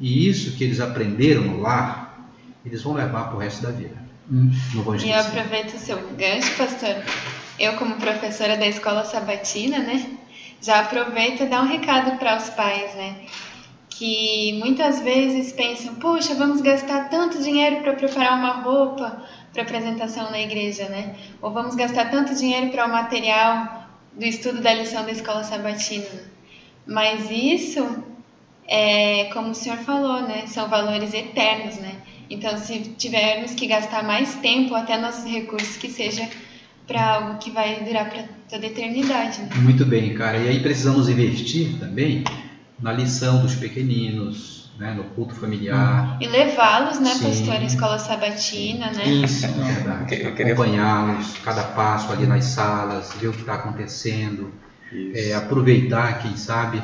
E isso que eles aprenderam no lar, eles vão levar para o resto da vida.
Hum. Não vão esquecer. E eu aproveito o seu gancho, pastor. Eu, como professora da escola sabatina, né, já aproveito e dá um recado para os pais, né? Que muitas vezes pensam, puxa, vamos gastar tanto dinheiro para preparar uma roupa, para apresentação na igreja, né? Ou vamos gastar tanto dinheiro para o material do estudo da lição da escola sabatina. Mas isso é, como o senhor falou, né? São valores eternos, né? Então, se tivermos que gastar mais tempo, até nossos recursos, que seja para algo que vai durar para toda a eternidade. Né?
Muito bem, cara. E aí precisamos investir também na lição dos pequeninos, né, no culto familiar.
E levá-los, né, pastor, à escola sabatina, né?
Isso, é verdade. Acompanhá-los, cada passo ali nas salas, ver o que está acontecendo, é, aproveitar, quem sabe,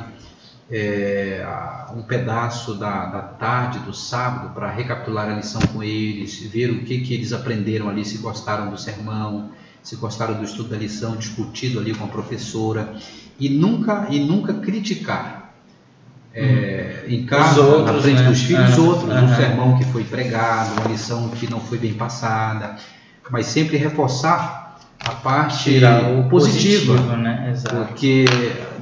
é, um pedaço da, da tarde do sábado para recapitular a lição com eles, ver o que, que eles aprenderam ali, se gostaram do sermão, se gostaram do estudo da lição, discutido ali com a professora, e nunca, e nunca criticar é, em casa, outros, na frente né? dos filhos, uhum. outros, uhum. um sermão que foi pregado, uma lição que não foi bem passada, mas sempre reforçar a parte positiva, positivo, né? porque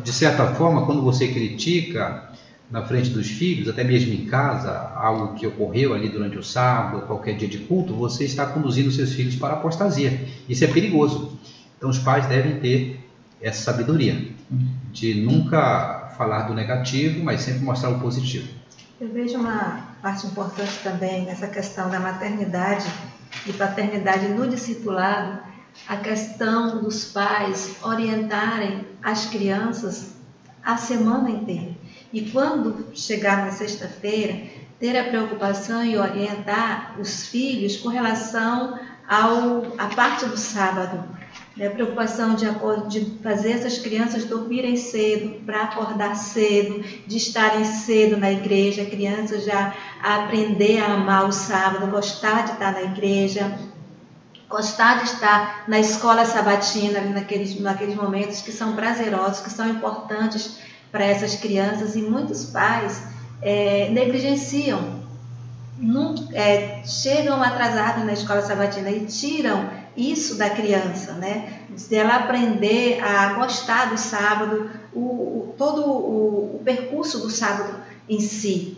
de certa forma, quando você critica na frente dos filhos, até mesmo em casa, algo que ocorreu ali durante o sábado, qualquer dia de culto, você está conduzindo seus filhos para a apostasia. Isso é perigoso. Então os pais devem ter essa sabedoria de nunca falar do negativo, mas sempre mostrar o positivo.
Eu vejo uma parte importante também nessa questão da maternidade e paternidade no discipulado, a questão dos pais orientarem as crianças a semana inteira. E quando chegar na sexta-feira, ter a preocupação e orientar os filhos com relação ao, à parte do sábado, né, preocupação de, de fazer essas crianças dormirem cedo, para acordar cedo, de estarem cedo na igreja, crianças já aprender a amar o sábado, gostar de estar na igreja, gostar de estar na escola sabatina, naqueles, naqueles momentos que são prazerosos, que são importantes para essas crianças, e muitos pais é, negligenciam, é, chegam atrasados na escola sabatina e tiram isso da criança, né? De ela aprender a gostar do sábado, o, o todo o, o, percurso do sábado em si.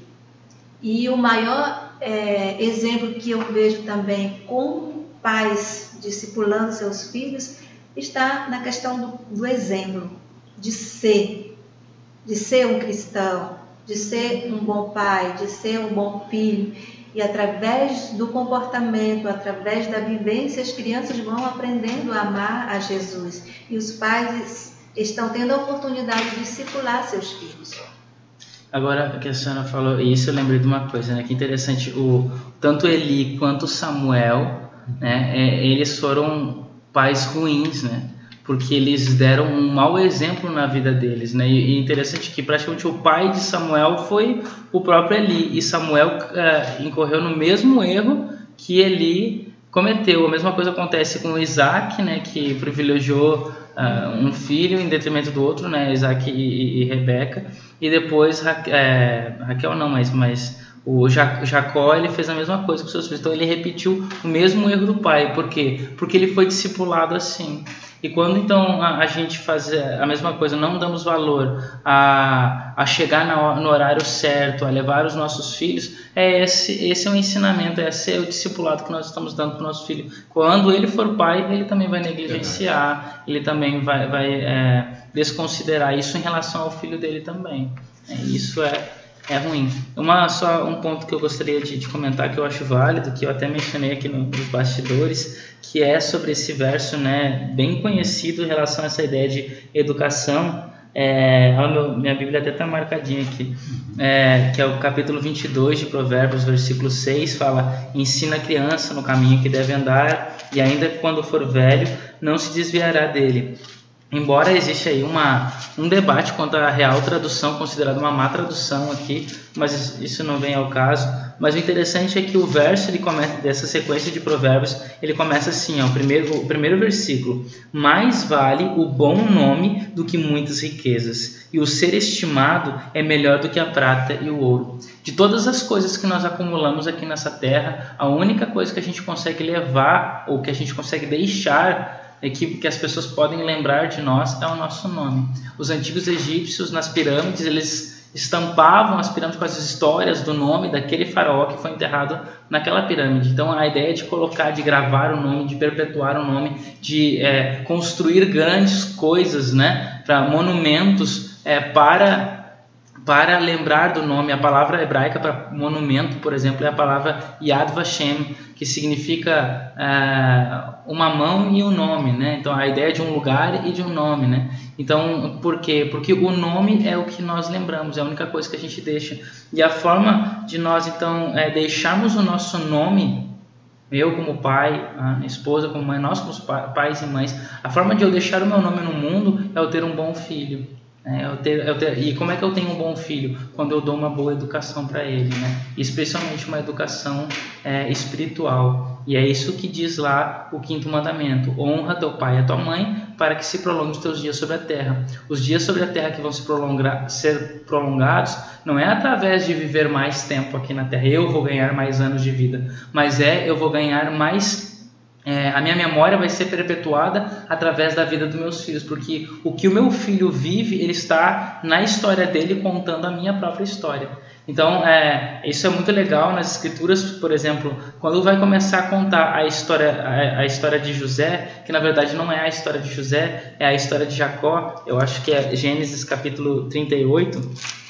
E o maior é, exemplo que eu vejo também com pais discipulando seus filhos está na questão do, do exemplo, de ser, de ser um cristão, de ser um bom pai, de ser um bom filho. E através do comportamento, através da vivência, as crianças vão aprendendo a amar a Jesus. E os pais estão tendo a oportunidade de discipular seus filhos.
Agora que a senhora falou isso, eu lembrei de uma coisa, né? Que interessante, o tanto Eli quanto Samuel, né? É, eles foram pais ruins, né? Porque eles deram um mau exemplo na vida deles, né? E interessante que praticamente o pai de Samuel foi o próprio Eli, e Samuel uh, incorreu no mesmo erro que Eli cometeu. A mesma coisa acontece com Isaac, né, que privilegiou uh, um filho em detrimento do outro, né, Isaac e, e, e Rebeca, e depois Ra é, Raquel não, mas, mas o Jacó ele fez a mesma coisa com seus filhos. Então ele repetiu o mesmo erro do pai. Por quê? Porque ele foi discipulado assim. E quando então a, a, gente faz a mesma coisa, não damos valor a, a chegar na, no horário certo, a levar os nossos filhos, é esse, esse é o ensinamento, esse é o discipulado que nós estamos dando para o nosso filho. Quando ele for pai, ele também vai negligenciar, ele também vai, vai é, desconsiderar isso em relação ao filho dele também. É, isso é é ruim. Uma só um ponto que eu gostaria de, de, comentar que eu acho válido, que eu até mencionei aqui no, nos bastidores, que é sobre esse verso, né, bem conhecido em relação a essa ideia de educação. É, meu, minha Bíblia até está marcadinha aqui, é, que é o capítulo 22 de Provérbios, versículo 6, fala: Ensina a criança no caminho que deve andar, e ainda quando for velho, não se desviará dele. Embora exista aí uma, um debate quanto à real tradução, considerada uma má tradução aqui, mas isso não vem ao caso. Mas o interessante é que o verso ele começa, dessa sequência de provérbios, ele começa assim, ó, o, primeiro, o primeiro versículo. Mais vale o bom nome do que muitas riquezas, e o ser estimado é melhor do que a prata e o ouro. De todas as coisas que nós acumulamos aqui nessa terra, a única coisa que a gente consegue levar, ou que a gente consegue deixar é que, que as pessoas podem lembrar de nós é o nosso nome. Os antigos egípcios, nas pirâmides, eles estampavam as pirâmides com as histórias do nome daquele faraó que foi enterrado naquela pirâmide. Então, a ideia de colocar, de gravar o nome, de perpetuar o nome, de é, construir grandes coisas, né, para monumentos é, para para lembrar do nome. A palavra hebraica para monumento, por exemplo, é a palavra Yad Vashem, que significa uh, uma mão e um nome, né? Então a ideia de um lugar e de um nome, né? Então por quê? Porque o nome é o que nós lembramos, é a única coisa que a gente deixa. E a forma de nós então é, deixarmos o nosso nome eu como pai, a esposa como mãe, nós como pais e mães, a forma de eu deixar o meu nome no mundo é eu ter um bom filho. É, eu ter, eu ter, e como é que eu tenho um bom filho? Quando eu dou uma boa educação para ele, né? especialmente uma educação é, espiritual. E é isso que diz lá o quinto mandamento: honra teu pai e a tua mãe, para que se prolongue os teus dias sobre a terra. Os dias sobre a terra que vão se prolongar, ser prolongados não é através de viver mais tempo aqui na terra, eu vou ganhar mais anos de vida, mas é eu vou ganhar mais é, a minha memória vai ser perpetuada através da vida dos meus filhos, porque o que o meu filho vive, ele está na história dele contando a minha própria história. Então, é, isso é muito legal nas escrituras, por exemplo, quando vai começar a contar a história, a, a, história de José, que na verdade não é a história de José, é a história de Jacó, eu acho que é Gênesis capítulo 38.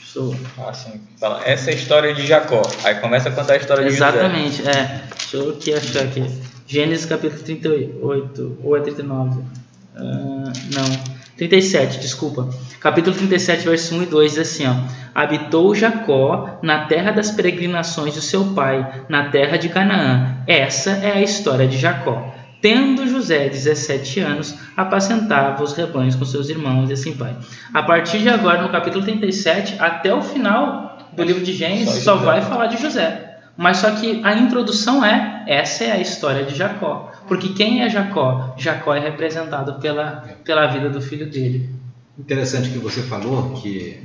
Sou... Ah, sim. Fala, essa é a história de Jacó. Aí começa a contar a história de
Exatamente,
José.
Exatamente, é. Deixa eu aqui achar aqui. Gênesis capítulo 38, ou é 39? Uh, ah, não. 37, desculpa. Capítulo 37, versos 1 e 2 diz assim: ó, Habitou Jacó na terra das peregrinações do seu pai, na terra de Canaã. Essa é a história de Jacó. Tendo José 17 anos, apacentava os rebanhos com seus irmãos e assim vai. A partir de agora, no capítulo 37, até o final do livro de Gênesis, só vai falar de José. Mas só que a introdução é: essa é a história de Jacó. Porque quem é Jacó? Jacó é representado pela, pela vida do filho dele.
Interessante que você falou que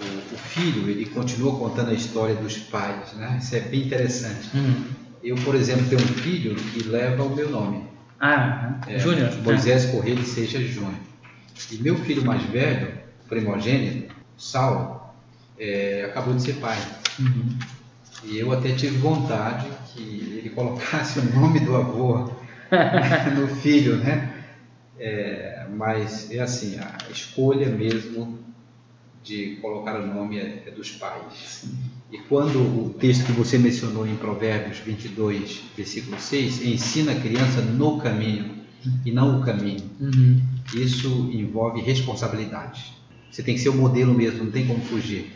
o, o filho ele continua contando a história dos pais, né? Isso é bem interessante. Uhum. Eu, por exemplo, tenho um filho que leva o meu nome.
Ah, é, Júnior.
Moisés Correia seja Júnior. E meu filho mais velho, primogênito, Saulo, é, acabou de ser pai. Uhum. E eu até tive vontade que ele colocasse o nome do avô no filho, né? É, mas é assim, a escolha mesmo de colocar o nome é, é dos pais. E quando o texto que você mencionou em Provérbios 22, versículo 6, ensina a criança no caminho e não o caminho, uhum. isso envolve responsabilidade. Você tem que ser o modelo mesmo, não tem como fugir.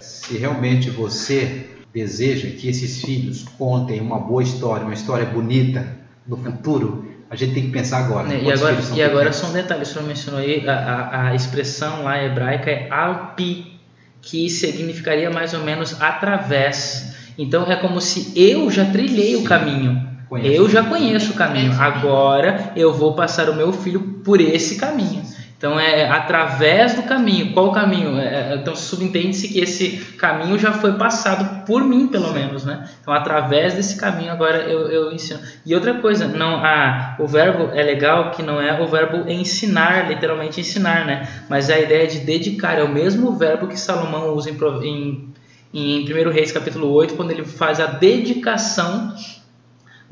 Se realmente você deseja que esses filhos contem uma boa história, uma história bonita no futuro, a gente tem que pensar agora.
É, e agora, e agora só um detalhe, o senhor mencionou aí, a, a, a expressão lá hebraica é alpi, que significaria mais ou menos através. Então é como se eu já trilhei Sim. o caminho. Conheço. Eu já conheço o caminho. Agora eu vou passar o meu filho por esse caminho. Então é através do caminho. Qual o caminho? É, é então subentende-se que esse caminho já foi passado por mim, pelo menos, né? Então através desse caminho agora eu, eu ensino. E outra coisa, não, ah, o verbo é legal que não é o verbo ensinar, literalmente ensinar, né? Mas é a ideia de dedicar é o mesmo verbo que Salomão usa em, em, em 1 Reis capítulo 8, quando ele faz a dedicação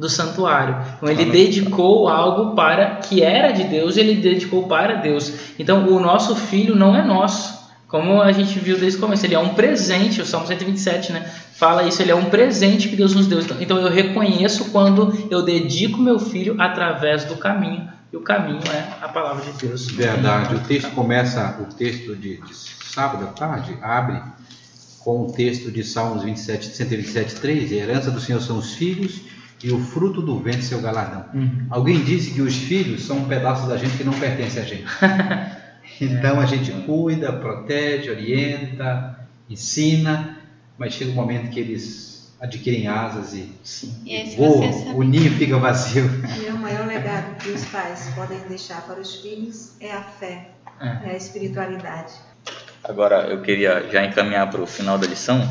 do santuário. Então ele dedicou algo para que era de Deus, ele dedicou para Deus. Então o nosso filho não é nosso. Como a gente viu desde o começo, ele é um presente, o Salmo 127, né? Fala isso, ele é um presente que Deus nos deu. Então eu reconheço quando eu dedico meu filho através do caminho, e o caminho é a palavra de Deus.
Verdade. O texto começa, o texto de, de sábado à tarde, abre com o texto de Salmos 27, 127, 3, a herança do Senhor são os filhos e o fruto do vento seu galardão. Uhum. Alguém disse que os filhos são um pedaço da gente que não pertence a gente. então a gente cuida, protege, orienta, ensina, mas chega um momento que eles adquirem asas e,
e voam,
o ninho fica vazio.
E o maior legado que os pais podem deixar para os filhos é a fé, é, é a espiritualidade.
Agora eu queria já encaminhar para o final da lição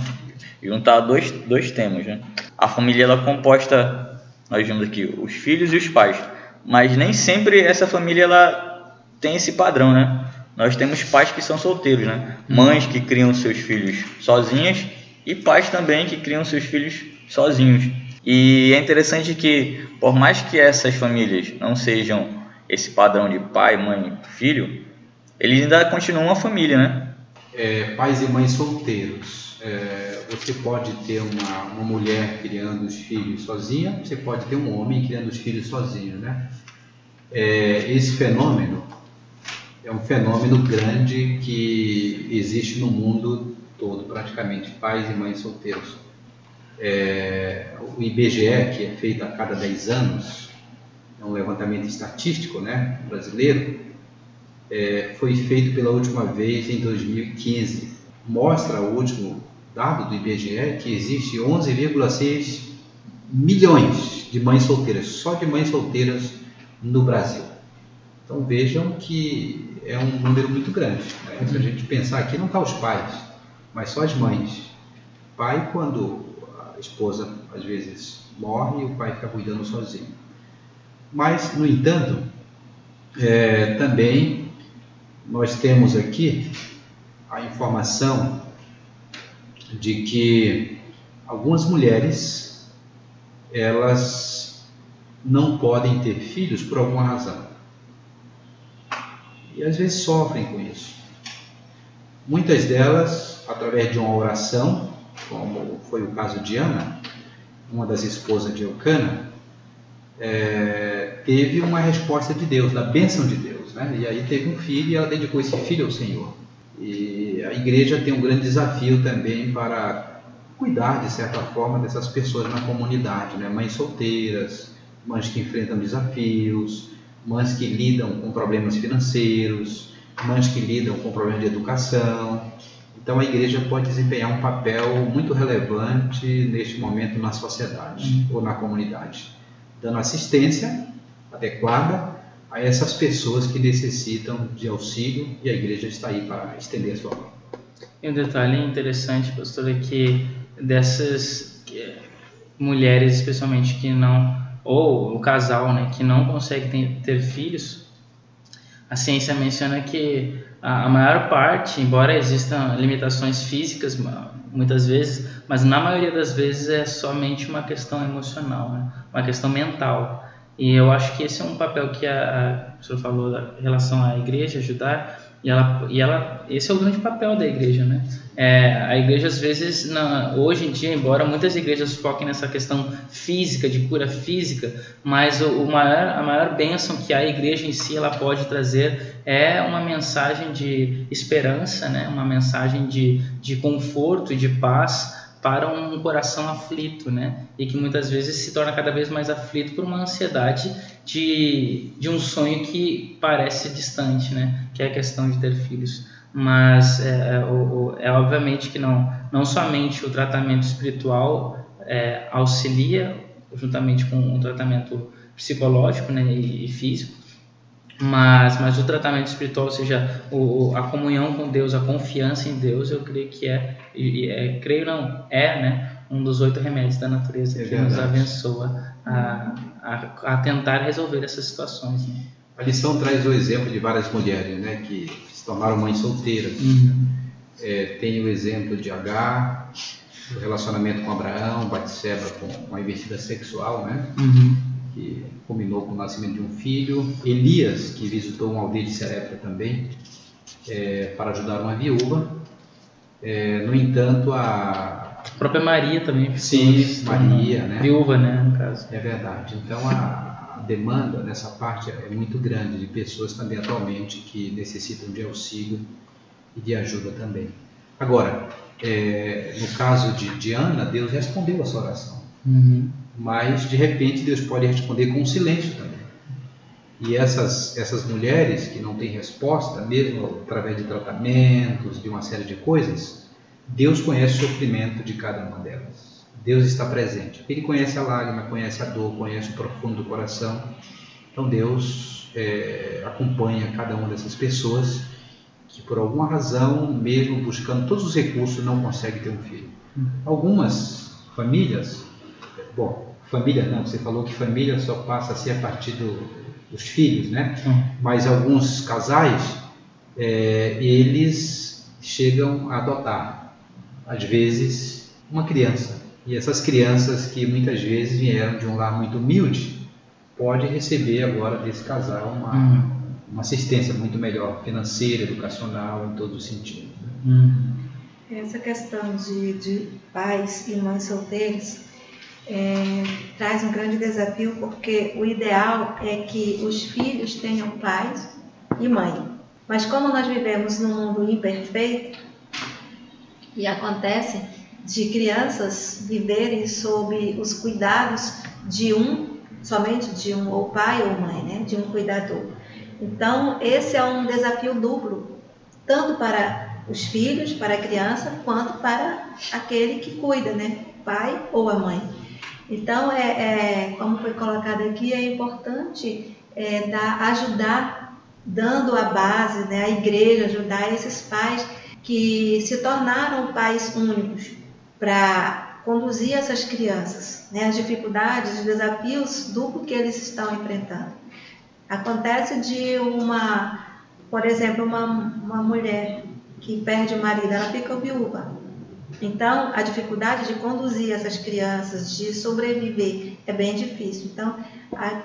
juntar dois, dois temas, né? A família ela é composta, nós vimos aqui, os filhos e os pais, mas nem sempre essa família ela tem esse padrão, né? Nós temos pais que são solteiros, né? Mães que criam seus filhos sozinhas e pais também que criam seus filhos sozinhos. E é interessante que, por mais que essas famílias não sejam esse padrão de pai, mãe, filho, eles ainda continuam uma família, né?
É, pais e mães solteiros é, você pode ter uma, uma mulher criando os filhos sozinha, você pode ter um homem criando os filhos sozinho, né? É, esse fenômeno é um fenômeno grande que existe no mundo todo, praticamente, pais e mães solteiros. É, o IBGE, que é feito a cada 10 anos, é um levantamento estatístico né, brasileiro, é, foi feito pela última vez em 2015. Mostra o último dado do IBGE que existe 11,6 milhões de mães solteiras, só de mães solteiras no Brasil. Então vejam que é um número muito grande. Né? Se a gente pensar aqui, não está os pais, mas só as mães. Pai, quando a esposa às vezes morre, o pai fica cuidando sozinho. Mas, no entanto, é, também nós temos aqui a informação de que algumas mulheres elas não podem ter filhos por alguma razão. E às vezes sofrem com isso. Muitas delas, através de uma oração, como foi o caso de Ana, uma das esposas de Eucana, é, teve uma resposta de Deus, da bênção de Deus. Né? E aí teve um filho e ela dedicou esse filho ao Senhor. E a igreja tem um grande desafio também para cuidar, de certa forma, dessas pessoas na comunidade, né? mães solteiras, mães que enfrentam desafios, mães que lidam com problemas financeiros, mães que lidam com problemas de educação. Então a igreja pode desempenhar um papel muito relevante neste momento na sociedade uhum. ou na comunidade, dando assistência adequada a essas pessoas que necessitam de auxílio e a igreja está aí para estender a sua mão.
E um detalhe interessante, pastor, é que dessas mulheres, especialmente que não, ou o casal, né, que não consegue ter, ter filhos, a ciência menciona que a, a maior parte, embora existam limitações físicas muitas vezes, mas na maioria das vezes é somente uma questão emocional, né, uma questão mental. E eu acho que esse é um papel que a, a senhora falou em relação à igreja ajudar, e ela, e ela, esse é o grande papel da igreja, né? É, a igreja às vezes, na, hoje em dia, embora muitas igrejas foquem nessa questão física, de cura física, mas o, o maior, a maior bênção que a igreja em si ela pode trazer é uma mensagem de esperança, né? Uma mensagem de, de conforto de paz para um coração aflito, né? E que muitas vezes se torna cada vez mais aflito por uma ansiedade de, de um sonho que parece distante, né? Que é a questão de ter filhos. Mas é, é, é obviamente que não, não somente o tratamento espiritual é, auxilia juntamente com um tratamento psicológico né, e, e físico, mas, mas o tratamento espiritual, ou seja, o, a comunhão com Deus, a confiança em Deus, eu creio que é, é creio não, é, né, um dos oito remédios da natureza é que verdade. nos abençoa a, a, a, tentar resolver essas situações. Né?
A lição traz o exemplo de várias mulheres, né, que se tornaram mães solteiras. Uhum. É, tem o exemplo de Agar, o relacionamento com Abraão, Batseba com uma investida sexual, né? Uhum. Que culminou com o nascimento de um filho. Elias, que visitou uma aldeia de Serepta também, é, para ajudar uma viúva. É, no entanto, a...
a própria Maria também.
Sim, Maria, né?
Viúva, né, no caso.
É verdade. Então, a, a demanda nessa parte é muito grande de pessoas também atualmente que necessitam de auxílio e de ajuda também. Agora, é, no caso de, de, Ana, Deus respondeu a sua oração. Uhum. Mas, de repente, Deus pode responder com silêncio também. E essas, essas mulheres que não têm resposta, mesmo através de tratamentos, de uma série de coisas, Deus conhece o sofrimento de cada uma delas. Deus está presente. Ele conhece a lágrima, conhece a dor, conhece o profundo do coração. Então Deus é, acompanha cada uma dessas pessoas que por alguma razão, mesmo buscando todos os recursos, não consegue ter um filho. Algumas famílias, bom, família não, você falou que família só passa a ser a partir do, dos filhos, né? Mas alguns casais, é, eles chegam a adotar, às vezes, uma criança. E essas crianças que muitas vezes vieram de um lar muito humilde, pode receber agora desse casal uma, uhum uma assistência muito melhor, financeira, educacional, em todos os sentidos. Né?
Uhum. Essa questão de, de pais e mães solteiros é, traz um grande desafio, porque o ideal é que os filhos tenham pais e mãe. Mas como nós vivemos num mundo imperfeito, e acontece de crianças viverem sob os cuidados de um, somente de um, ou pai ou mãe, né, de um cuidador. Então, esse é um desafio duplo, tanto para os filhos, para a criança, quanto para aquele que cuida, né? Pai ou a mãe. Então, é, é como foi colocado aqui, é importante é, dar, ajudar, dando a base, né, a igreja, ajudar esses pais que se tornaram pais únicos para conduzir essas crianças, né, as dificuldades, os desafios duplos que eles estão enfrentando. Acontece de uma, por exemplo, uma, uma mulher que perde o marido, ela fica viúva. Então, a dificuldade de conduzir essas crianças, de sobreviver, é bem difícil. Então,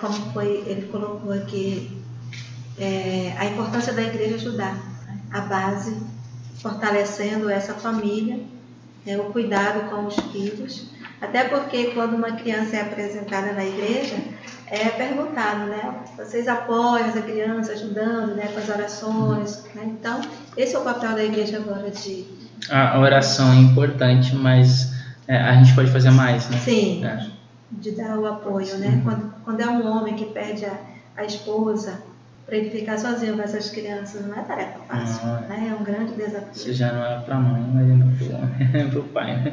como foi, ele colocou aqui, é, a importância da igreja ajudar, a base, fortalecendo essa família, é, o cuidado com os filhos. Até porque quando uma criança é apresentada na igreja, é perguntado, né? Vocês apoiam essa criança ajudando, né, com as orações, né? Então, esse é o papel da igreja agora de
a oração é importante, mas é, a gente pode fazer mais, né?
Sim. É. De dar o apoio, né? Uhum. Quando, quando é um homem que perde a, a esposa, para ele ficar sozinho com essas crianças não é tarefa fácil, não, é. né? É um grande desafio.
Isso já não é para a mãe, imagina para o pai, né?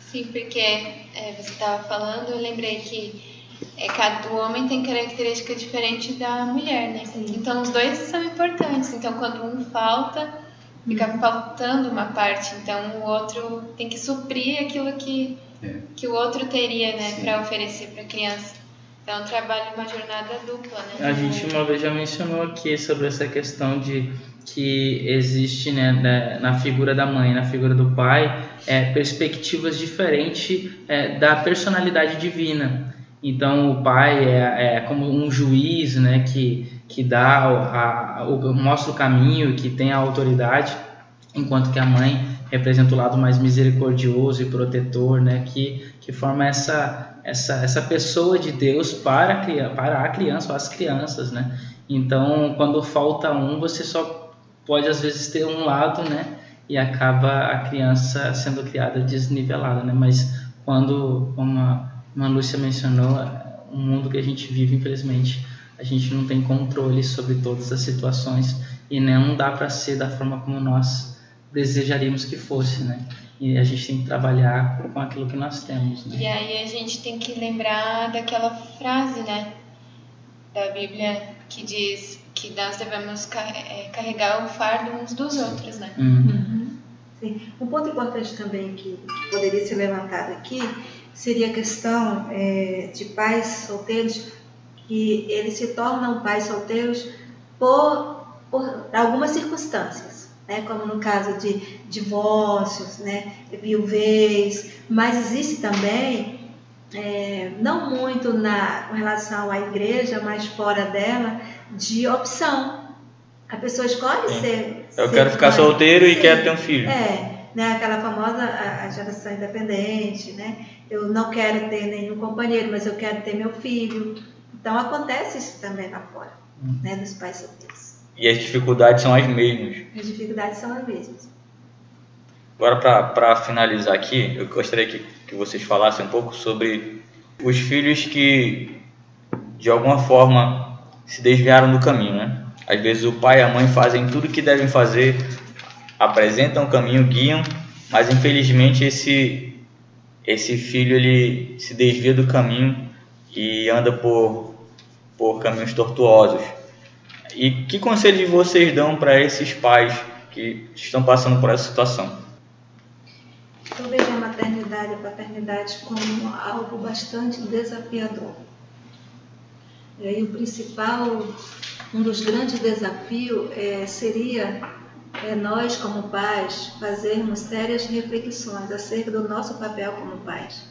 Sim, porque é, você estava falando, eu lembrei que é, cada o homem tem característica diferente da mulher, né? Sim. Então os dois são importantes. Então quando um falta, fica faltando uma parte. Então o outro tem que suprir aquilo que, é. que o outro teria, né, para oferecer para a criança. Então é um trabalho, uma jornada dupla, né?
A gente uma vez já mencionou aqui sobre essa questão de que existe né, né, na figura da mãe, na figura do pai, é, perspectivas diferentes é, da personalidade divina. Então o pai é, é, como um juiz, né, que que dá a, a, o, mostra o caminho, que tem a autoridade, enquanto que a mãe representa o lado mais misericordioso e protetor, né, que que forma essa essa essa pessoa de Deus para para a criança, as crianças, né? Então, quando falta um, você só pode às vezes ter um lado, né? E acaba a criança sendo criada desnivelada, né? Mas quando, como a, a Lúcia mencionou, o mundo que a gente vive, infelizmente, a gente não tem controle sobre todas as situações e não dá para ser da forma como nós desejaríamos que fosse, né? E a gente tem que trabalhar com aquilo que nós temos. Né?
E aí a gente tem que lembrar daquela frase, né? Da Bíblia que diz que nós devemos é, carregar o fardo uns dos outros, né?
Uhum. uhum. Sim. Um ponto importante também que poderia ser levantado aqui seria a questão é, de pais solteiros que eles se tornam pais solteiros por, por algumas circunstâncias né, como no caso de divórcios, né, viuvez, mas existe também, é, não muito na, com relação à igreja, mas fora dela, de opção. A pessoa escolhe Sim. ser.
Eu
ser
quero ficar solteiro Sim. e quero ter um filho.
É, né, aquela famosa a geração independente, né? Eu não quero ter nenhum companheiro, mas eu quero ter meu filho. Então acontece isso também lá fora, hum. né, dos pais solteiros.
E as dificuldades são as mesmas.
As dificuldades são as mesmas.
Agora, para finalizar aqui, eu gostaria que, que vocês falassem um pouco sobre os filhos que, de alguma forma, se desviaram do caminho, né? Às vezes o pai e a mãe fazem tudo o que devem fazer, apresentam o caminho, guiam, mas infelizmente esse, esse filho ele se desvia do caminho e anda por, por caminhos tortuosos. E que conselhos vocês dão para esses pais que estão passando por essa situação?
Eu vejo a maternidade e a paternidade como algo bastante desafiador. E aí o principal, um dos grandes desafios é, seria é, nós como pais fazermos sérias reflexões acerca do nosso papel como pais.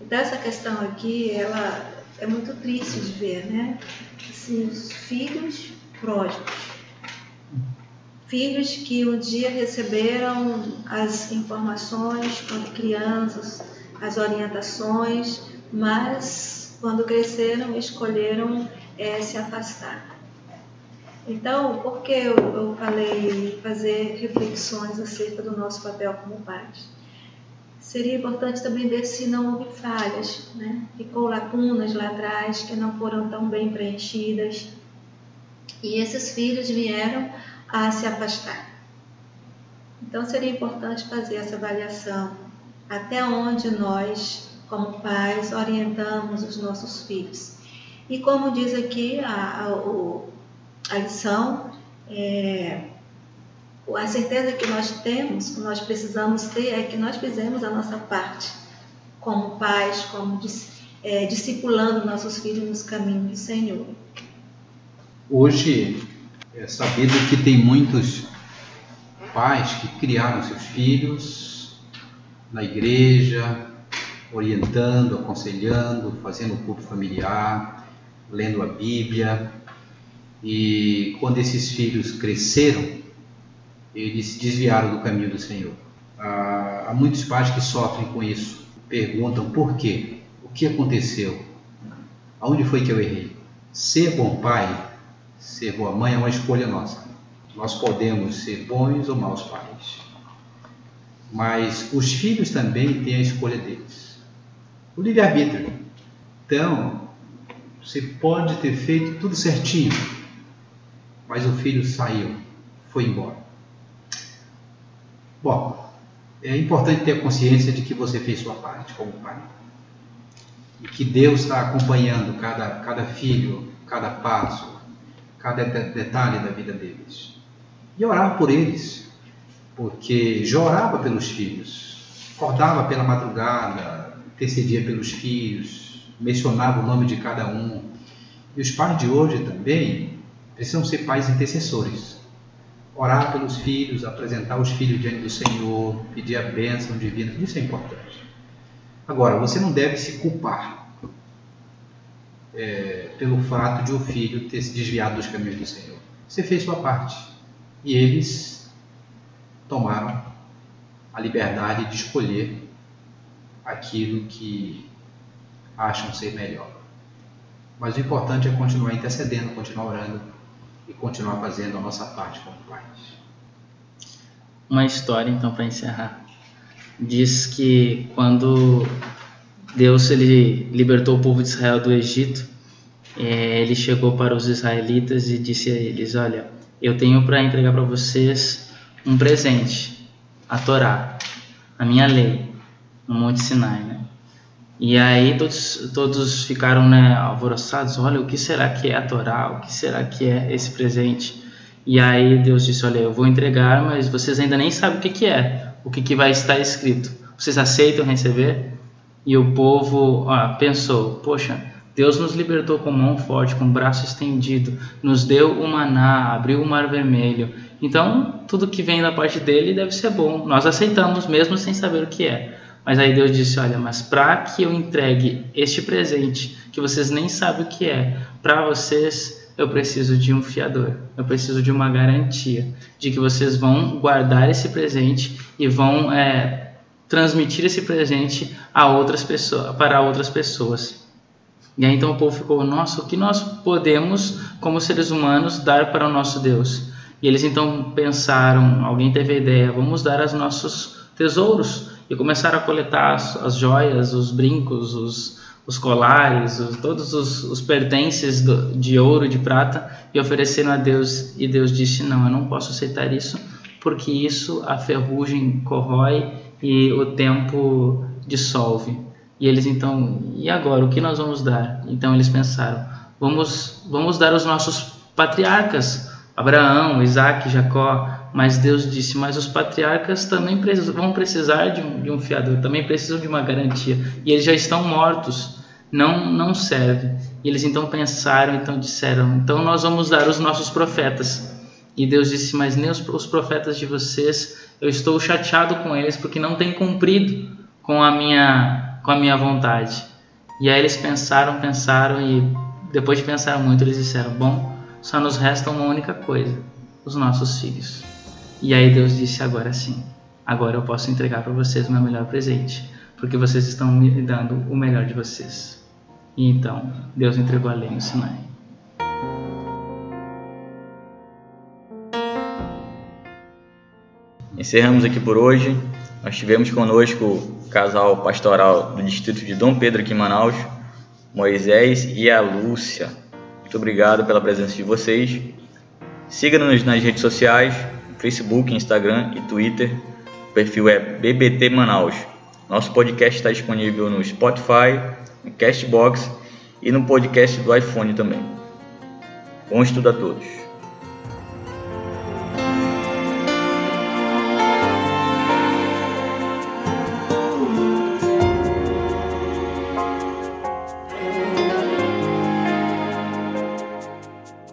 Então essa questão aqui, ela é muito triste de ver, né? Assim, os filhos pródigos. Filhos que um dia receberam as informações quando crianças, as orientações, mas quando cresceram escolheram é, se afastar. Então, por que eu, eu falei fazer reflexões acerca do nosso papel como pais? Seria importante também ver se não houve falhas, né? ficou lacunas lá atrás que não foram tão bem preenchidas. E esses filhos vieram a se afastar. Então seria importante fazer essa avaliação até onde nós, como pais, orientamos os nossos filhos. E como diz aqui a, a, a lição, é, a certeza que nós temos, que nós precisamos ter, é que nós fizemos a nossa parte, como pais, como é, discipulando nossos filhos nos caminhos do Senhor.
Hoje é sabido que tem muitos pais que criaram seus filhos na igreja, orientando, aconselhando, fazendo culto familiar, lendo a Bíblia. E quando esses filhos cresceram, eles se desviaram do caminho do Senhor. Há, muitos pais que sofrem com isso, perguntam por quê, o que aconteceu, aonde foi que eu errei. Ser bom pai, ser boa mãe é uma escolha nossa. Nós podemos ser bons ou maus pais, mas os filhos também têm a escolha deles. O livre-arbítrio. Então, você pode ter feito tudo certinho, mas o filho saiu, foi embora. Bom, é importante ter consciência de que você fez sua parte como pai. E que Deus está acompanhando cada, cada filho, cada passo, cada detalhe da vida deles. E orar por eles, porque já orava pelos filhos, acordava pela madrugada, intercedia pelos filhos, mencionava o nome de cada um. E os pais de hoje também precisam ser pais intercessores orar pelos filhos, apresentar os filhos diante do Senhor, pedir a bênção divina, isso é importante. Agora, você não deve se culpar é, pelo fato de o filho ter se desviado dos caminhos do Senhor. Você fez sua parte e eles tomaram a liberdade de escolher aquilo que acham ser melhor. Mas o importante é continuar intercedendo, continuar orando e continuar fazendo a nossa parte como pais.
Uma história, então, para encerrar. Diz que quando Deus ele libertou o povo de Israel do Egito, é, ele chegou para os israelitas e disse a eles: Olha, eu tenho para entregar para vocês um presente, a Torá, a minha lei, no Monte Sinai, né? E aí todos, todos ficaram né, alvoroçados, olha, o que será que é a Torá? O que será que é esse presente? E aí Deus disse, olha, eu vou entregar, mas vocês ainda nem sabem o que, que é, o que, que vai estar escrito. Vocês aceitam receber? E o povo ó, pensou, poxa, Deus nos libertou com mão forte, com braço estendido, nos deu o maná, abriu o mar vermelho. Então, tudo que vem da parte dele deve ser bom. Nós aceitamos mesmo sem saber o que é. Mas aí Deus disse: Olha, mas para que eu entregue este presente, que vocês nem sabem o que é, para vocês eu preciso de um fiador, eu preciso de uma garantia de que vocês vão guardar esse presente e vão é, transmitir esse presente a outras pessoas, para outras pessoas. E aí então o povo ficou: Nossa, o que nós podemos, como seres humanos, dar para o nosso Deus? E eles então pensaram: alguém teve a ideia, vamos dar os nossos tesouros e começaram a coletar as, as joias, os brincos, os, os colares, os, todos os, os pertences do, de ouro e de prata e ofereceram a Deus. E Deus disse: Não, eu não posso aceitar isso, porque isso a ferrugem corrói e o tempo dissolve. E eles então, e agora o que nós vamos dar? Então eles pensaram: vamos, vamos dar os nossos patriarcas, Abraão, Isaac, Jacó, mas Deus disse: Mas os patriarcas também vão precisar de um, de um fiador, também precisam de uma garantia. E eles já estão mortos, não, não serve. E eles então pensaram, então disseram: Então nós vamos dar os nossos profetas. E Deus disse: Mas nem os, os profetas de vocês, eu estou chateado com eles porque não têm cumprido com a minha, com a minha vontade. E aí eles pensaram, pensaram e depois de pensar muito, eles disseram: Bom, só nos resta uma única coisa: os nossos filhos. E aí Deus disse: agora sim, agora eu posso entregar para vocês o meu melhor presente, porque vocês estão me dando o melhor de vocês. E então Deus entregou a lei no Sinai.
Encerramos aqui por hoje. Nós tivemos conosco o casal pastoral do distrito de Dom Pedro aqui em Manaus, Moisés e a Lúcia. Muito obrigado pela presença de vocês. Siga-nos nas redes sociais, Facebook, Instagram e Twitter. O perfil é BBT Manaus. Nosso podcast está disponível no Spotify, no Castbox e no podcast do iPhone também. Bom estudo a todos.